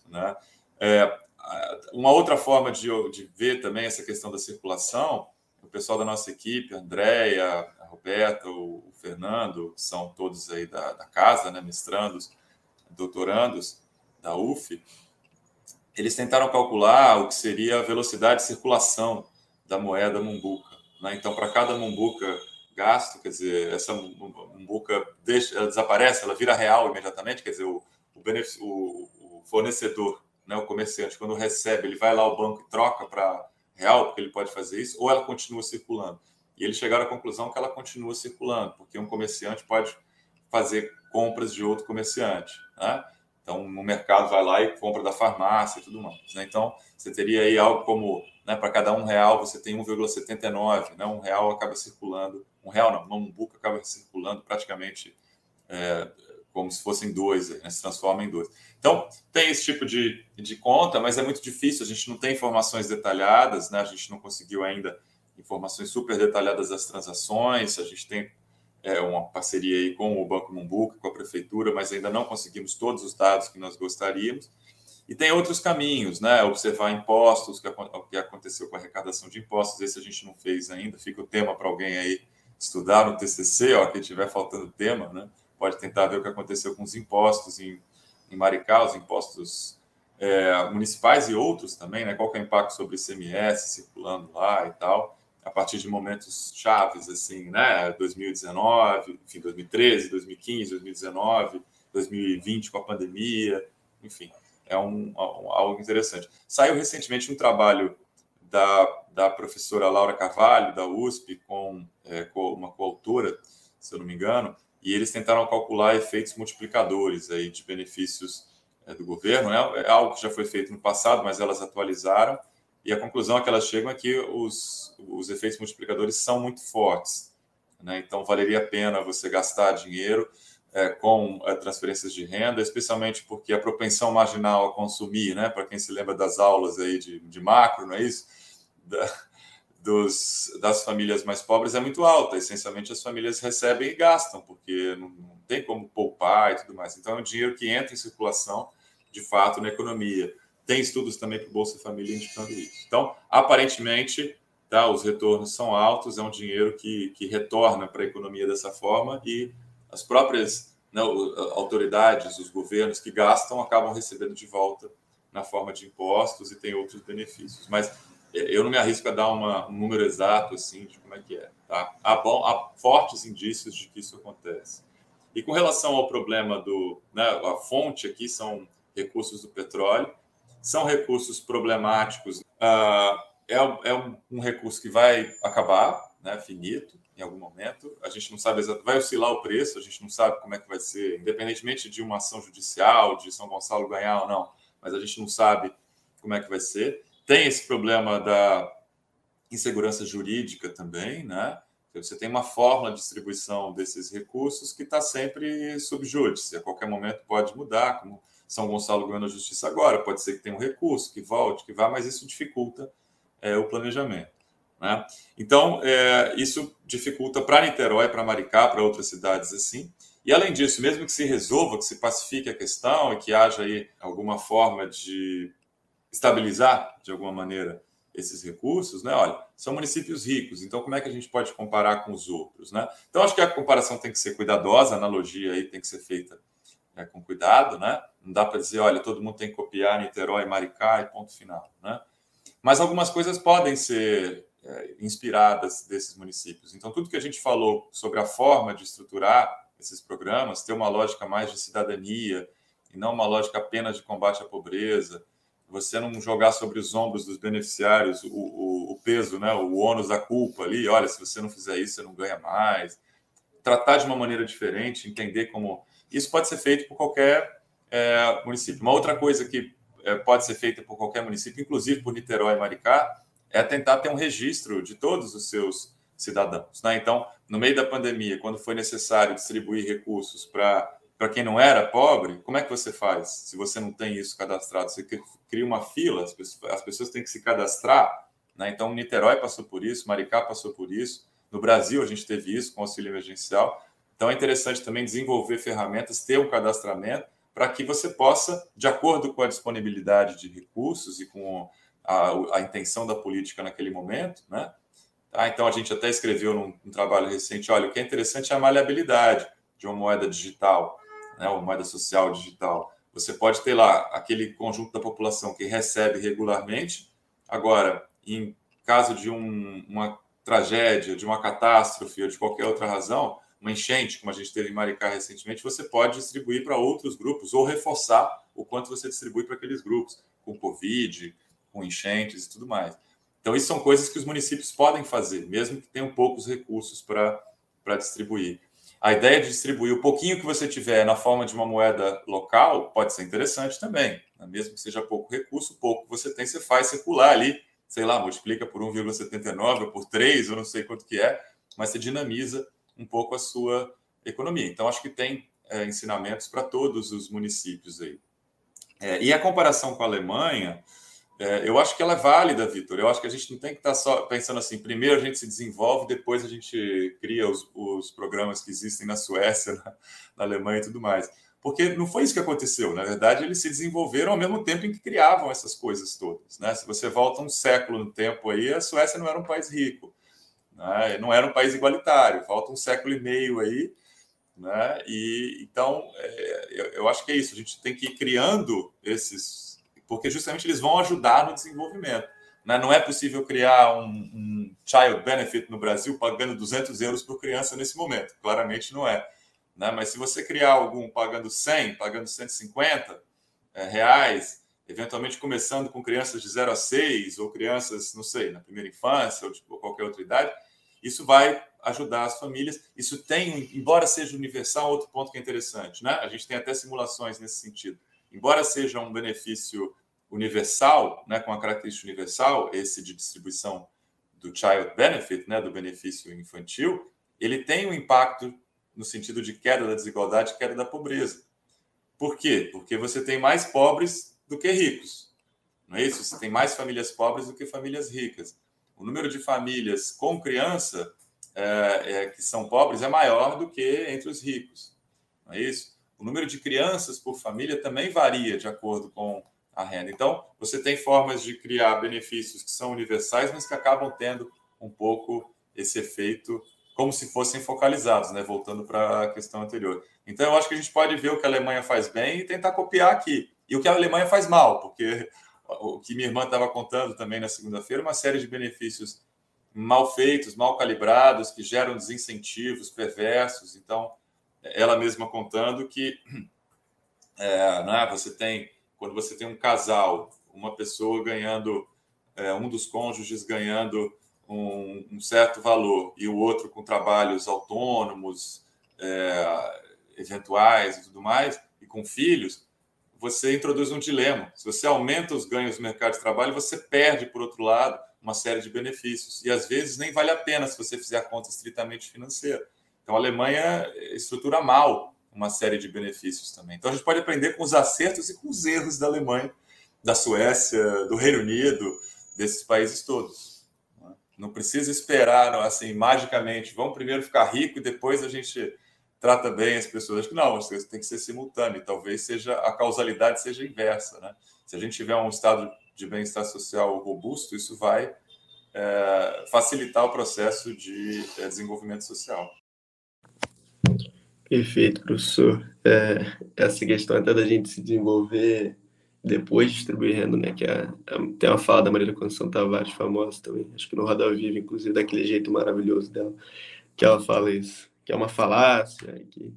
Né? É, uma outra forma de, de, ver também essa questão da circulação, o pessoal da nossa equipe, a Andréia, a Roberta, o, o Fernando, são todos aí da, da casa, né, mestrandos, doutorandos, da UF, eles tentaram calcular o que seria a velocidade de circulação da moeda mumbuca. Né? Então, para cada mumbuca gasto, quer dizer, essa mumbuca deixa, ela desaparece, ela vira real imediatamente, quer dizer, o, o, o, o fornecedor, né, o comerciante, quando recebe, ele vai lá ao banco e troca para real, porque ele pode fazer isso, ou ela continua circulando. E eles chegaram à conclusão que ela continua circulando, porque um comerciante pode fazer compras de outro comerciante. Né? Então, no mercado vai lá e compra da farmácia e tudo mais. Né? Então, você teria aí algo como, né, para cada um real você tem 1,79, né? um real acaba circulando, um real não, uma mumbuca acaba circulando praticamente é, como se fossem dois, né? se transforma em dois. Então, tem esse tipo de, de conta, mas é muito difícil, a gente não tem informações detalhadas, né? a gente não conseguiu ainda informações super detalhadas das transações, a gente tem é, uma parceria aí com o Banco Mumbuca, com a Prefeitura, mas ainda não conseguimos todos os dados que nós gostaríamos. E tem outros caminhos, né? Observar impostos, o que aconteceu com a arrecadação de impostos, esse a gente não fez ainda, fica o tema para alguém aí estudar no TCC, ó, que tiver faltando tema, né? Pode tentar ver o que aconteceu com os impostos em, em Maricá, os impostos é, municipais e outros também, né? Qual é o impacto sobre ICMS circulando lá e tal, a partir de momentos chaves, assim, né? 2019, enfim, 2013, 2015, 2019, 2020 com a pandemia, enfim é um, algo interessante. Saiu recentemente um trabalho da, da professora Laura Carvalho, da USP, com, é, com uma coautora, se eu não me engano, e eles tentaram calcular efeitos multiplicadores aí de benefícios é, do governo. Né? É algo que já foi feito no passado, mas elas atualizaram, e a conclusão que elas chegam é que os, os efeitos multiplicadores são muito fortes. Né? Então, valeria a pena você gastar dinheiro é, com é, transferências de renda, especialmente porque a propensão marginal a consumir, né, para quem se lembra das aulas aí de, de macro, não é isso? Da, dos, das famílias mais pobres é muito alta. Essencialmente, as famílias recebem e gastam, porque não, não tem como poupar e tudo mais. Então, é um dinheiro que entra em circulação, de fato, na economia. Tem estudos também para o Bolsa Família indicando isso. Então, aparentemente, tá, os retornos são altos, é um dinheiro que, que retorna para a economia dessa forma e as próprias né, autoridades, os governos que gastam acabam recebendo de volta na forma de impostos e tem outros benefícios. Mas é, eu não me arrisco a dar uma, um número exato assim de como é que é. Tá? Há, bom, há fortes indícios de que isso acontece. E com relação ao problema do, né, a fonte aqui são recursos do petróleo, são recursos problemáticos. Uh, é, é um, um recurso que vai acabar, né, finito em algum momento. A gente não sabe exatamente, vai oscilar o preço, a gente não sabe como é que vai ser, independentemente de uma ação judicial, de São Gonçalo ganhar ou não, mas a gente não sabe como é que vai ser. Tem esse problema da insegurança jurídica também, né? Você tem uma fórmula de distribuição desses recursos que está sempre sob júdice, a qualquer momento pode mudar, como São Gonçalo ganhou na justiça agora, pode ser que tenha um recurso que volte, que vá, mas isso dificulta é, o planejamento. Né? Então, é, isso dificulta para Niterói, para Maricá, para outras cidades assim. E além disso, mesmo que se resolva, que se pacifique a questão e que haja aí alguma forma de estabilizar de alguma maneira esses recursos, né? Olha, são municípios ricos, então como é que a gente pode comparar com os outros, né? Então acho que a comparação tem que ser cuidadosa, a analogia aí tem que ser feita né, com cuidado, né? Não dá para dizer, olha, todo mundo tem que copiar Niterói, Maricá e ponto final, né? Mas algumas coisas podem ser é, inspiradas desses municípios. Então, tudo que a gente falou sobre a forma de estruturar esses programas, ter uma lógica mais de cidadania e não uma lógica apenas de combate à pobreza, você não jogar sobre os ombros dos beneficiários o, o, o peso, né, o ônus da culpa ali, olha, se você não fizer isso, você não ganha mais. Tratar de uma maneira diferente, entender como. Isso pode ser feito por qualquer é, município. Uma outra coisa que é, pode ser feita por qualquer município, inclusive por Niterói e Maricá, é tentar ter um registro de todos os seus cidadãos. Né? Então, no meio da pandemia, quando foi necessário distribuir recursos para para quem não era pobre, como é que você faz se você não tem isso cadastrado? Você cria uma fila, as pessoas, as pessoas têm que se cadastrar. Né? Então, Niterói passou por isso, Maricá passou por isso. No Brasil, a gente teve isso com auxílio emergencial. Então, é interessante também desenvolver ferramentas, ter um cadastramento, para que você possa, de acordo com a disponibilidade de recursos e com a, a intenção da política naquele momento, né? Tá? Então a gente até escreveu num, num, trabalho recente, olha, o que é interessante é a maleabilidade de uma moeda digital, né? Uma moeda social digital. Você pode ter lá aquele conjunto da população que recebe regularmente. Agora, em caso de um, uma tragédia, de uma catástrofe ou de qualquer outra razão, uma enchente, como a gente teve em Maricá recentemente, você pode distribuir para outros grupos ou reforçar o quanto você distribui para aqueles grupos, com Covid, com enchentes e tudo mais. Então, isso são coisas que os municípios podem fazer, mesmo que tenham poucos recursos para distribuir. a ideia de distribuir o pouquinho que você tiver na forma de uma moeda local pode ser interessante também. Né? Mesmo que seja pouco recurso, pouco você tem, você faz circular ali, sei lá, multiplica por 1,79 ou por 3, eu não sei quanto que é, mas você dinamiza um pouco a sua economia. Então, acho que tem é, ensinamentos para todos os municípios aí. É, e a comparação com a Alemanha, é, eu acho que ela é válida, Vitor. Eu acho que a gente não tem que estar tá só pensando assim: primeiro a gente se desenvolve, depois a gente cria os, os programas que existem na Suécia, na, na, Alemanha e tudo mais. Porque não foi isso que aconteceu. Na verdade, eles se desenvolveram ao mesmo tempo em que criavam essas coisas todas. Né? Se você volta um século no tempo aí, a Suécia não era um país rico, né? não era um país igualitário. Volta um século e meio aí. Né? E então é, eu, eu acho que é isso. A gente tem que ir criando esses porque justamente eles vão ajudar no desenvolvimento. Né? Não é possível criar um, um, child benefit no Brasil pagando 200 euros por criança nesse momento. Claramente não é. Né? Mas se você criar algum pagando 100, pagando 150 é, reais, eventualmente começando com crianças de 0 a 6 ou crianças, não sei, na primeira infância ou, tipo, qualquer outra idade, isso vai ajudar as famílias. Isso tem, embora seja universal, outro ponto que é interessante, né? A gente tem até simulações nesse sentido embora seja um benefício universal, né, com a característica universal, esse de distribuição do child benefit, né, do benefício infantil, ele tem um impacto no sentido de queda da desigualdade, queda da pobreza. Por quê? Porque você tem mais pobres do que ricos. Não é isso? Você tem mais famílias pobres do que famílias ricas. O número de famílias com criança é, é, que são pobres é maior do que entre os ricos. Não é isso? O número de crianças por família também varia de acordo com a renda. Então, você tem formas de criar benefícios que são universais, mas que acabam tendo um pouco esse efeito como se fossem focalizados, né? Voltando para a questão anterior. Então, eu acho que a gente pode ver o que a Alemanha faz bem e tentar copiar aqui. E o que a Alemanha faz mal, porque o que minha irmã estava contando também na segunda-feira, uma série de benefícios mal feitos, mal calibrados, que geram desincentivos perversos. Então, ela mesma contando que é, né, você tem, quando você tem um casal, uma pessoa ganhando, é, um dos cônjuges ganhando um, um, certo valor e o outro com trabalhos autônomos, é, eventuais e tudo mais, e com filhos, você introduz um dilema. Se você aumenta os ganhos no mercado de trabalho, você perde, por outro lado, uma série de benefícios. E às vezes nem vale a pena se você fizer a conta estritamente financeira. Então, a Alemanha estrutura mal uma série de benefícios também. Então, a gente pode aprender com os acertos e com os erros da Alemanha, da Suécia, do Reino Unido, desses países todos. Não precisa esperar, assim, magicamente, vamos primeiro ficar rico e depois a gente trata bem as pessoas. Acho que não, tem que ser simultâneo. Talvez seja a causalidade seja inversa. Né? Se a gente tiver um estado de bem-estar social robusto, isso vai é, facilitar o processo de é, desenvolvimento social. Perfeito, professor. É, essa questão até da gente se desenvolver depois de distribuir renda, né? Que é, é, tem uma fala da Maria Conceição Tavares famosa também, acho que no Roda Viva, inclusive, daquele jeito maravilhoso dela, que ela fala isso, que é uma falácia, que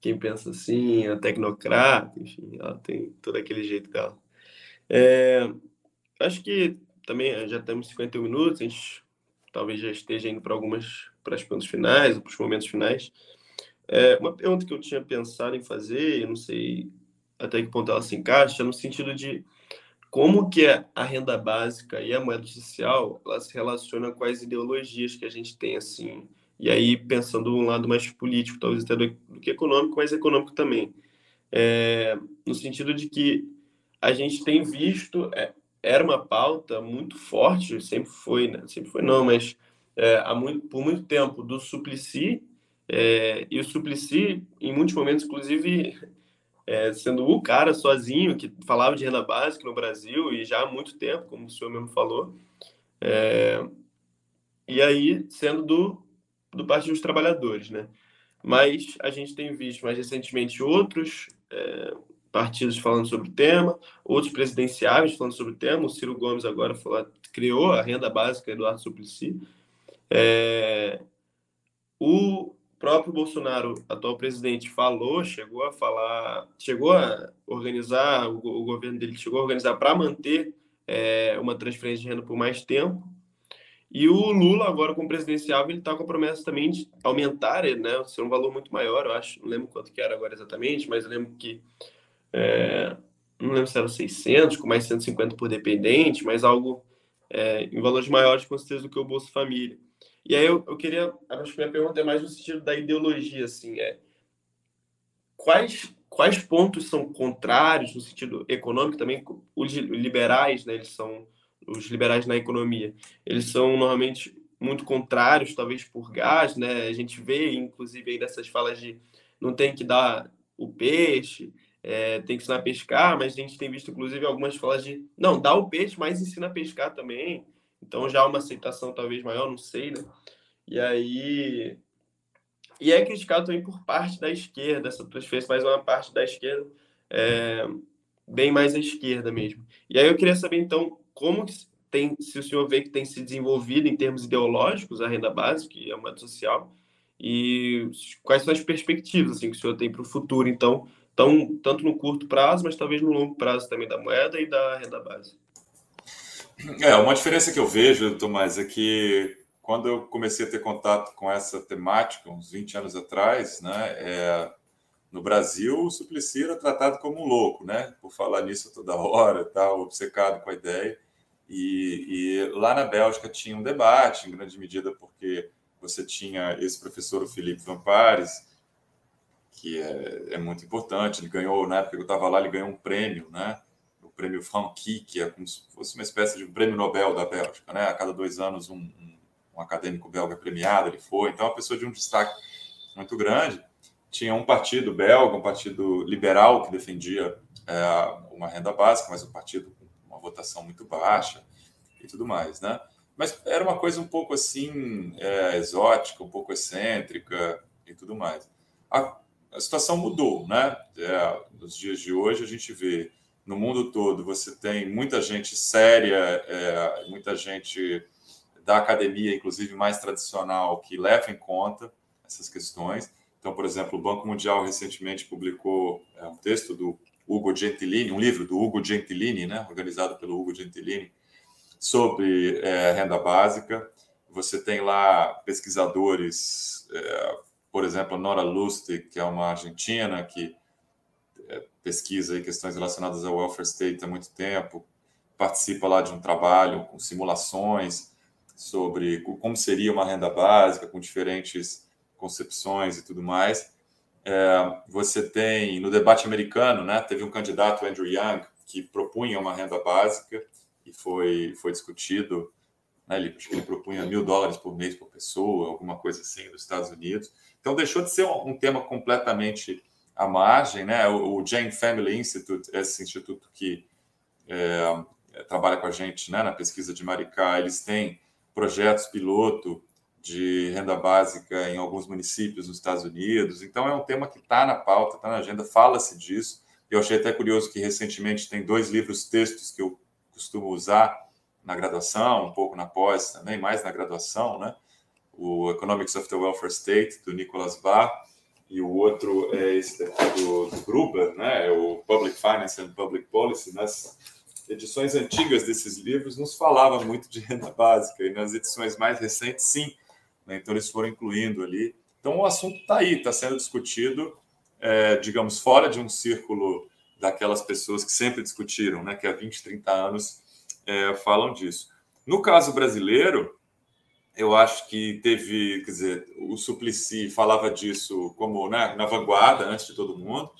quem pensa assim é tecnocrata, enfim, ela tem todo aquele jeito dela. É, acho que também já temos 51 minutos, a gente talvez já esteja indo para algumas para os pontos finais, para os momentos finais. É, uma pergunta que eu tinha pensado em fazer, eu não sei até que ponto ela se encaixa, no sentido de como que a renda básica e a moeda social ela se relaciona com as ideologias que a gente tem, assim, e aí pensando um lado mais político, talvez até do, do que econômico, mas econômico também. É, no sentido de que a gente tem visto, é, era uma pauta muito forte, sempre foi, né? sempre foi não, mas é, há muito, por muito tempo, do Suplicy, é, e o Suplicy, em muitos momentos, inclusive, é, sendo o cara sozinho que falava de renda básica no Brasil e já há muito tempo, como o senhor mesmo falou. É, e aí, sendo do, do Partido dos Trabalhadores, né? Mas a gente tem visto mais recentemente outros é, partidos falando sobre o tema, outros presidenciáveis falando sobre o tema. O Ciro Gomes agora falou, criou a renda básica Eduardo Suplicy. É, o próprio Bolsonaro, atual presidente, falou, chegou a falar, chegou a organizar, o, o governo dele chegou a organizar para manter é, uma transferência de renda por mais tempo. E o Lula, agora como presidencial, ele está com a promessa também de aumentar, né, ser um valor muito maior, eu acho. Não lembro quanto que era agora exatamente, mas lembro que. É, não lembro se era 600, com mais 150 por dependente, mas algo é, em valores maiores, com certeza, do que o Bolsa Família. E aí eu, eu queria. Acho que minha pergunta é mais no sentido da ideologia, assim. É, quais, quais pontos são contrários no sentido econômico também? Os liberais, né, eles são os liberais na economia, eles são normalmente muito contrários, talvez por gás, né? A gente vê, inclusive, aí dessas falas de não tem que dar o peixe, é, tem que ensinar a pescar, mas a gente tem visto, inclusive, algumas falas de não, dá o peixe, mas ensina a pescar também. Então já há uma aceitação talvez maior, não sei, né? E aí. E é criticado também por parte da esquerda, essa transferência, mas uma parte da esquerda é, bem mais à esquerda mesmo. E aí eu queria saber, então, como que tem, se o senhor vê que tem se desenvolvido em termos ideológicos a renda básica e a moeda social, e quais são as perspectivas assim, que o senhor tem para o futuro, então, tão, tanto no curto prazo, mas talvez no longo prazo também da moeda e da renda básica. É, uma diferença que eu vejo, Tomás, é que quando eu comecei a ter contato com essa temática, uns 20 anos atrás, né, é, no Brasil, o Suplicy era tratado como um louco, né, por falar nisso toda hora, tal, obcecado com a ideia. E, e lá na Bélgica tinha um debate, em grande medida porque você tinha esse professor, o Felipe Van Pares, que é, é, muito importante. Ele ganhou, na época que eu estava lá, ele ganhou um prêmio, né? O prêmio Franqui, que é como se fosse uma espécie de prêmio Nobel da Bélgica, né? A cada dois anos, um, um, um acadêmico belga premiado, ele foi. Então, é uma pessoa de um destaque muito grande. Tinha um partido belga, um partido liberal, que defendia é, uma renda básica, mas um partido votação muito baixa e tudo mais, né? Mas era uma coisa um pouco assim, é, exótica, um pouco excêntrica e tudo mais. A, a situação mudou, né? É, nos dias de hoje a gente vê no mundo todo você tem muita gente séria, é, muita gente da academia, inclusive mais tradicional, que leva em conta essas questões. Então, por exemplo, o Banco Mundial recentemente publicou é, um texto do Hugo Gentilini, um livro do Hugo Gentilini, né, organizado pelo Hugo Gentilini, sobre é, renda básica. Você tem lá pesquisadores, é, por exemplo, Nora Lustig, que é uma argentina que é, pesquisa questões relacionadas ao welfare state há muito tempo, participa lá de um trabalho com simulações sobre como seria uma renda básica, com diferentes concepções e tudo mais. É, você tem, no debate americano, né, teve um candidato, Andrew Young, que propunha uma renda básica, e foi, foi discutido. Né, ele, acho que ele propunha mil dólares por mês por pessoa, alguma coisa assim, nos Estados Unidos. Então, deixou de ser um, um tema completamente à margem. Né? O, o, Jane Family Institute, esse instituto que é, trabalha com a gente né, na pesquisa de Maricá, eles têm projetos piloto de renda básica em alguns municípios nos Estados Unidos. Então, é um tema que está na pauta, está na agenda, fala-se disso. Eu achei até curioso que recentemente tem dois livros textos que eu costumo usar na graduação, um pouco na pós também, mais na graduação, né? O Economics of the Welfare State, do Nicholas Barr, e o outro é esse do, do Gruber, né? É o Public Finance and Public Policy. Nas edições antigas desses livros, nos falava muito de renda básica, e nas edições mais recentes, sim. Né? Então, eles foram incluindo ali. Então, o assunto está aí, está sendo discutido, é, digamos, fora de um círculo daquelas pessoas que sempre discutiram, né, que há 20, 30 anos é, falam disso. No caso brasileiro, eu acho que teve, quer dizer, o Suplicy falava disso como né, na vanguarda, antes de todo mundo.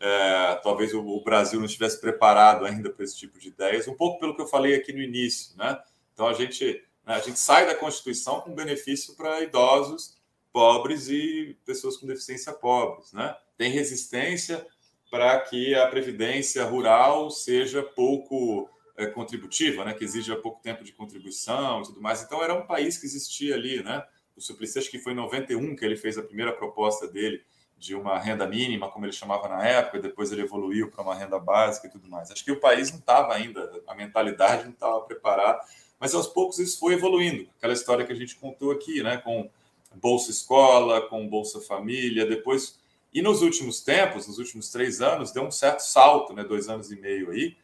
É, talvez o, Brasil não estivesse preparado ainda para esse tipo de ideias, um pouco pelo que eu falei aqui no início. Né? Então, a gente, a gente sai da Constituição com benefício para idosos pobres e pessoas com deficiência pobres. Né? Tem resistência para que a previdência rural seja pouco é, contributiva, né, que exija pouco tempo de contribuição e tudo mais. Então, era um país que existia ali. Né? O Suplicy, acho que foi em 91 que ele fez a primeira proposta dele de uma renda mínima, como ele chamava na época, e depois ele evoluiu para uma renda básica e tudo mais. Acho que o país não estava ainda, a mentalidade não estava preparada, mas aos poucos isso foi evoluindo. Aquela história que a gente contou aqui, né, com Bolsa Escola, com Bolsa Família, depois e nos últimos tempos, nos últimos três anos, deu um certo salto, né, dois anos e meio aí,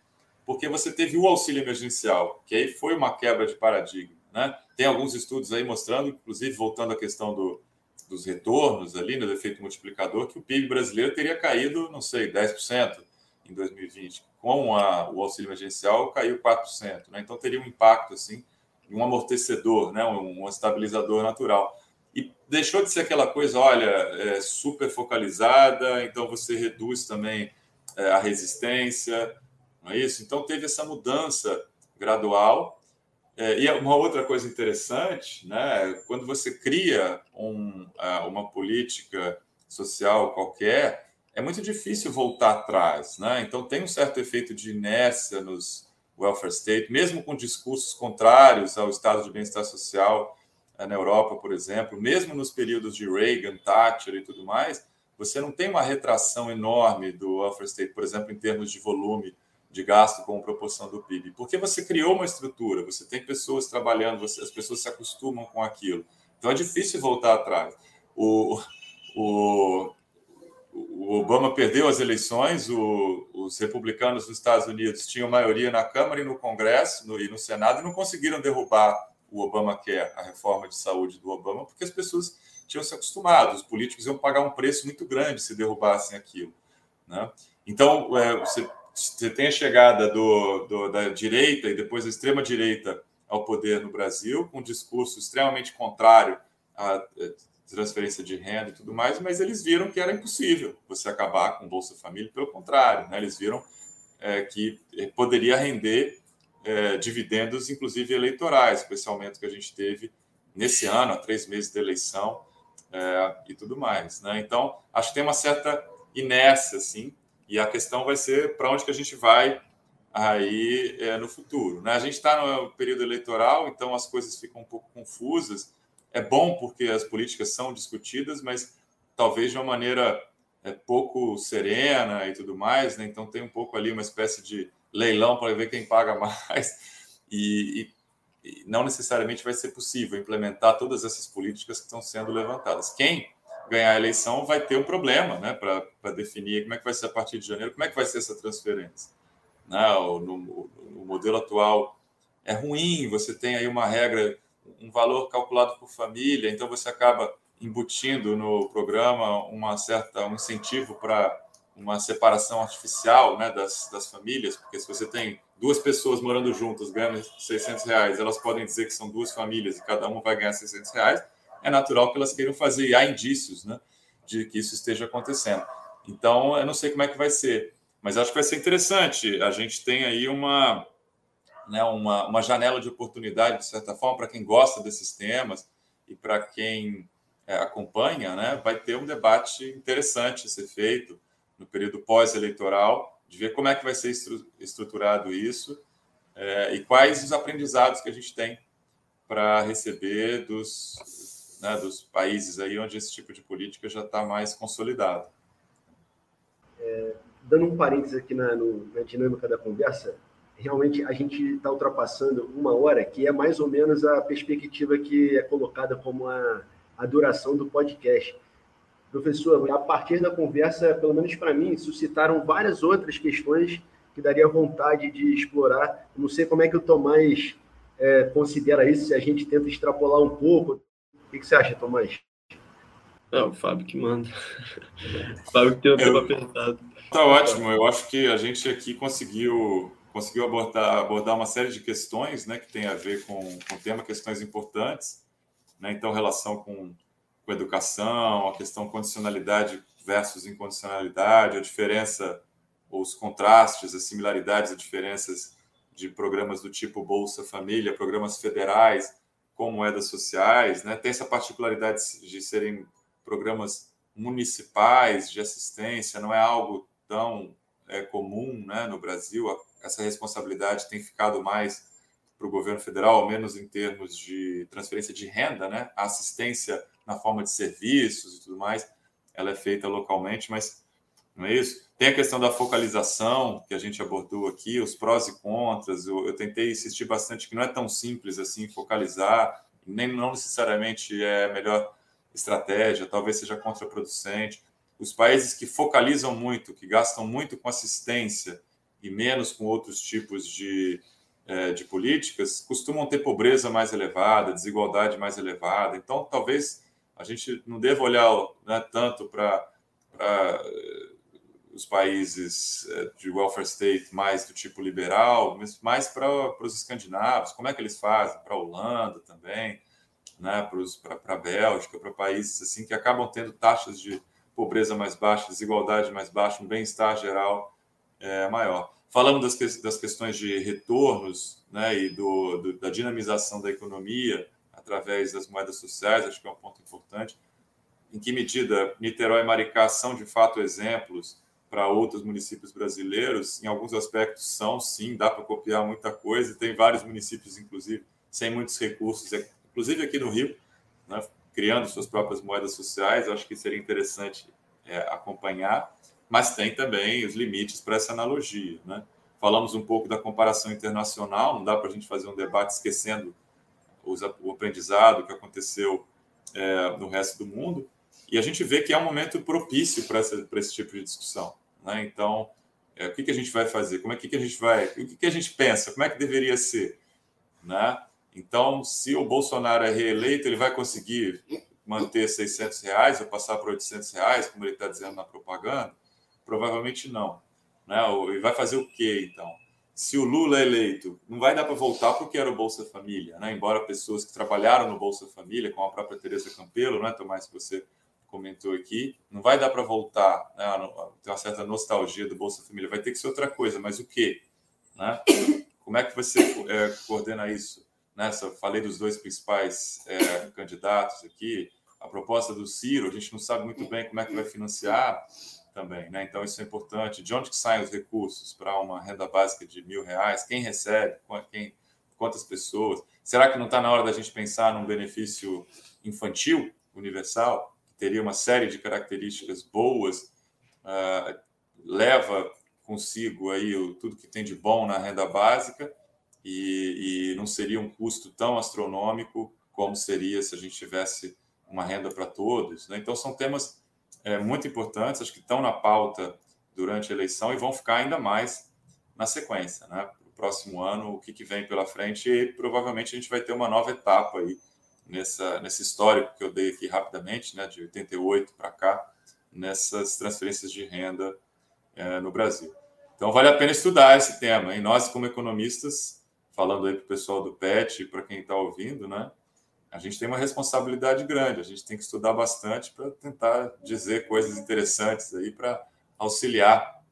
porque você teve o auxílio emergencial, que aí foi uma quebra de paradigma. Né? Tem alguns estudos aí mostrando, inclusive voltando à questão do, dos retornos ali, no né, efeito multiplicador, que o PIB brasileiro teria caído, não sei, 10% em 2020. Com a, o auxílio emergencial, caiu 4%. Né? Então, teria um impacto, assim, um amortecedor, né? um, estabilizador natural. E deixou de ser aquela coisa, olha, é, super focalizada, então você reduz também é, a resistência, não é isso? Então, teve essa mudança gradual. É, e uma outra coisa interessante, né, quando você cria um, uma política social qualquer, é muito difícil voltar atrás. Né? Então, tem um certo efeito de inércia nos welfare state, mesmo com discursos contrários ao estado de bem-estar social é, na Europa, por exemplo, mesmo nos períodos de Reagan, Thatcher e tudo mais, você não tem uma retração enorme do welfare state, por exemplo, em termos de volume de gasto como proporção do PIB, porque você criou uma estrutura, você tem pessoas trabalhando, você, as pessoas se acostumam com aquilo. Então é difícil voltar atrás. O, o, o Obama perdeu as eleições, o, os republicanos dos Estados Unidos tinham maioria na Câmara e no Congresso no, e no Senado e não conseguiram derrubar o Obamacare, a reforma de saúde do Obama, porque as pessoas tinham se acostumado, os políticos iam pagar um preço muito grande se derrubassem aquilo. Né? Então, é, você você tem a chegada do, do, da direita e depois da extrema-direita ao poder no Brasil, com um discurso extremamente contrário à transferência de renda e tudo mais, mas eles viram que era impossível você acabar com o Bolsa Família, pelo contrário, né? eles viram é, que poderia render é, dividendos, inclusive eleitorais, com esse aumento que a gente teve nesse ano, há três meses de eleição é, e tudo mais. Né? Então, acho que tem uma certa inércia, assim, e a questão vai ser para onde que a gente vai aí é, no futuro. Né? A gente está no período eleitoral, então as coisas ficam um pouco confusas. É bom porque as políticas são discutidas, mas talvez de uma maneira é, pouco serena e tudo mais. Né? Então tem um pouco ali uma espécie de leilão para ver quem paga mais. E, e, e não necessariamente vai ser possível implementar todas essas políticas que estão sendo levantadas. Quem ganhar a eleição, vai ter um problema né, para definir como é que vai ser a partir de janeiro, como é que vai ser essa transferência. Né? No, no, no modelo atual é ruim, você tem aí uma regra, um valor calculado por família, então você acaba embutindo no programa uma certa um incentivo para uma separação artificial né, das, das famílias, porque se você tem duas pessoas morando juntas ganhando 600 reais, elas podem dizer que são duas famílias e cada uma vai ganhar 600 reais, é natural que elas queiram fazer, e há indícios né, de que isso esteja acontecendo. Então, eu não sei como é que vai ser, mas acho que vai ser interessante. A gente tem aí uma, né, uma, uma janela de oportunidade, de certa forma, para quem gosta desses temas e para quem é, acompanha, né, vai ter um debate interessante a ser feito no período pós-eleitoral, de ver como é que vai ser estruturado isso é, e quais os aprendizados que a gente tem para receber dos, né, dos países aí onde esse tipo de política já está mais consolidado. É, dando um parênteses aqui na, no, na dinâmica da conversa, realmente a gente está ultrapassando uma hora, que é mais ou menos a perspectiva que é colocada como a, a duração do podcast. Professor, a partir da conversa, pelo menos para mim, suscitaram várias outras questões que daria vontade de explorar. Não sei como é que o Tomás é, considera isso, se a gente tenta extrapolar um pouco, o que, que você acha, Tomás? É, o Fábio que manda. o Fábio que tem o tempo apertado. Tá ótimo. Eu acho que a gente aqui conseguiu conseguiu abordar, abordar uma série de questões né, que tem a ver com, o tema, questões importantes. Né? Então, relação com, com educação, a questão condicionalidade versus incondicionalidade, a diferença, os contrastes, as similaridades e diferenças de programas do tipo Bolsa Família, programas federais, com moedas sociais, né? tem essa particularidade de serem programas municipais de assistência, não é algo tão é, comum né, no Brasil. Essa responsabilidade tem ficado mais para o governo federal, ao menos em termos de transferência de renda, né? A assistência na forma de serviços e tudo mais, ela é feita localmente, mas não é isso? Tem a questão da focalização, que a gente abordou aqui, os prós e contras. Eu, eu tentei insistir bastante que não é tão simples assim focalizar, nem não necessariamente é a melhor estratégia, talvez seja contraproducente. Os países que focalizam muito, que gastam muito com assistência e menos com outros tipos de, é, de políticas costumam ter pobreza mais elevada, desigualdade mais elevada. Então, talvez a gente não deva olhar né, tanto para os países é, de welfare state mais do tipo liberal, mas mais para os escandinavos, como é que eles fazem, para a Holanda também, né, para a Bélgica, para países assim que acabam tendo taxas de pobreza mais baixas, desigualdade mais baixa, um bem-estar geral é, maior. Falamos das, que, das questões de retornos né, e do, do, da dinamização da economia através das moedas sociais, acho que é um ponto importante. Em que medida Niterói e Maricá são de fato exemplos para outros municípios brasileiros? Em alguns aspectos são, sim, dá para copiar muita coisa. Tem vários municípios, inclusive, sem muitos recursos, inclusive aqui no Rio, né, criando suas próprias moedas sociais. Acho que seria interessante é, acompanhar mas tem também os limites para essa analogia. Né? Falamos um pouco da comparação internacional, não dá para a gente fazer um debate esquecendo os, o aprendizado que aconteceu é, no resto do mundo, e a gente vê que é um momento propício para esse tipo de discussão. Né? Então, é, o que, que a gente vai fazer? Como é que, que a gente vai? O que, que a gente pensa? Como é que deveria ser? Né? Então, se o Bolsonaro é reeleito, ele vai conseguir manter 600 reais ou passar para 800 reais, como ele está dizendo na propaganda? Provavelmente não. Né? E vai fazer o quê, então? Se o Lula é eleito, não vai dar para voltar para o que era o Bolsa Família, né? embora pessoas que trabalharam no Bolsa Família, como a própria Tereza Campelo, né, Tomás, que você comentou aqui, não vai dar para voltar, né? tem uma certa nostalgia do Bolsa Família, vai ter que ser outra coisa, mas o quê? Né? Como é que você é, coordena isso? Né? falei dos dois principais é, candidatos aqui, a proposta do Ciro, a gente não sabe muito bem como é que vai financiar, também, né? Então isso é importante. De onde que saem os recursos para uma renda básica de mil reais? Quem recebe? Quem? Quantas pessoas? Será que não está na hora da gente pensar num benefício infantil universal que teria uma série de características boas, uh, leva consigo aí o, tudo que tem de bom na renda básica e, e não seria um custo tão astronômico como seria se a gente tivesse uma renda para todos. Né? Então são temas é, muito importantes, acho que estão na pauta durante a eleição e vão ficar ainda mais na sequência, né? O próximo ano, o que, que vem pela frente e provavelmente a gente vai ter uma nova etapa aí nessa, nesse histórico que eu dei aqui rapidamente, né? De 88 para cá, nessas transferências de renda é, no Brasil. Então vale a pena estudar esse tema. E nós, como economistas, falando aí para o pessoal do PET para quem está ouvindo, né? A gente tem uma responsabilidade grande, a gente tem que estudar bastante para tentar dizer coisas interessantes aí para auxiliar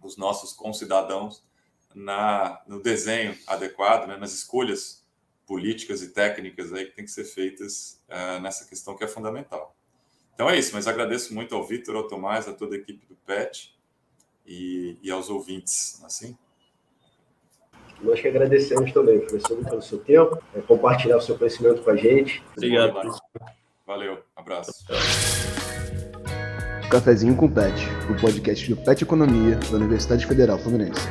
os nossos concidadãos na, no desenho adequado, né, nas escolhas políticas e técnicas aí que tem que ser feitas uh, nessa questão que é fundamental. Então é isso, mas agradeço muito ao Vitor, ao Tomás, a toda a equipe do PET e, e aos ouvintes, assim. Nós que agradecemos também, professor, pelo seu tempo, é, compartilhar o seu conhecimento com a gente. Obrigado. Valeu, abraço. Cafezinho com Pet, o podcast do Pet Economia da Universidade Federal Fluminense.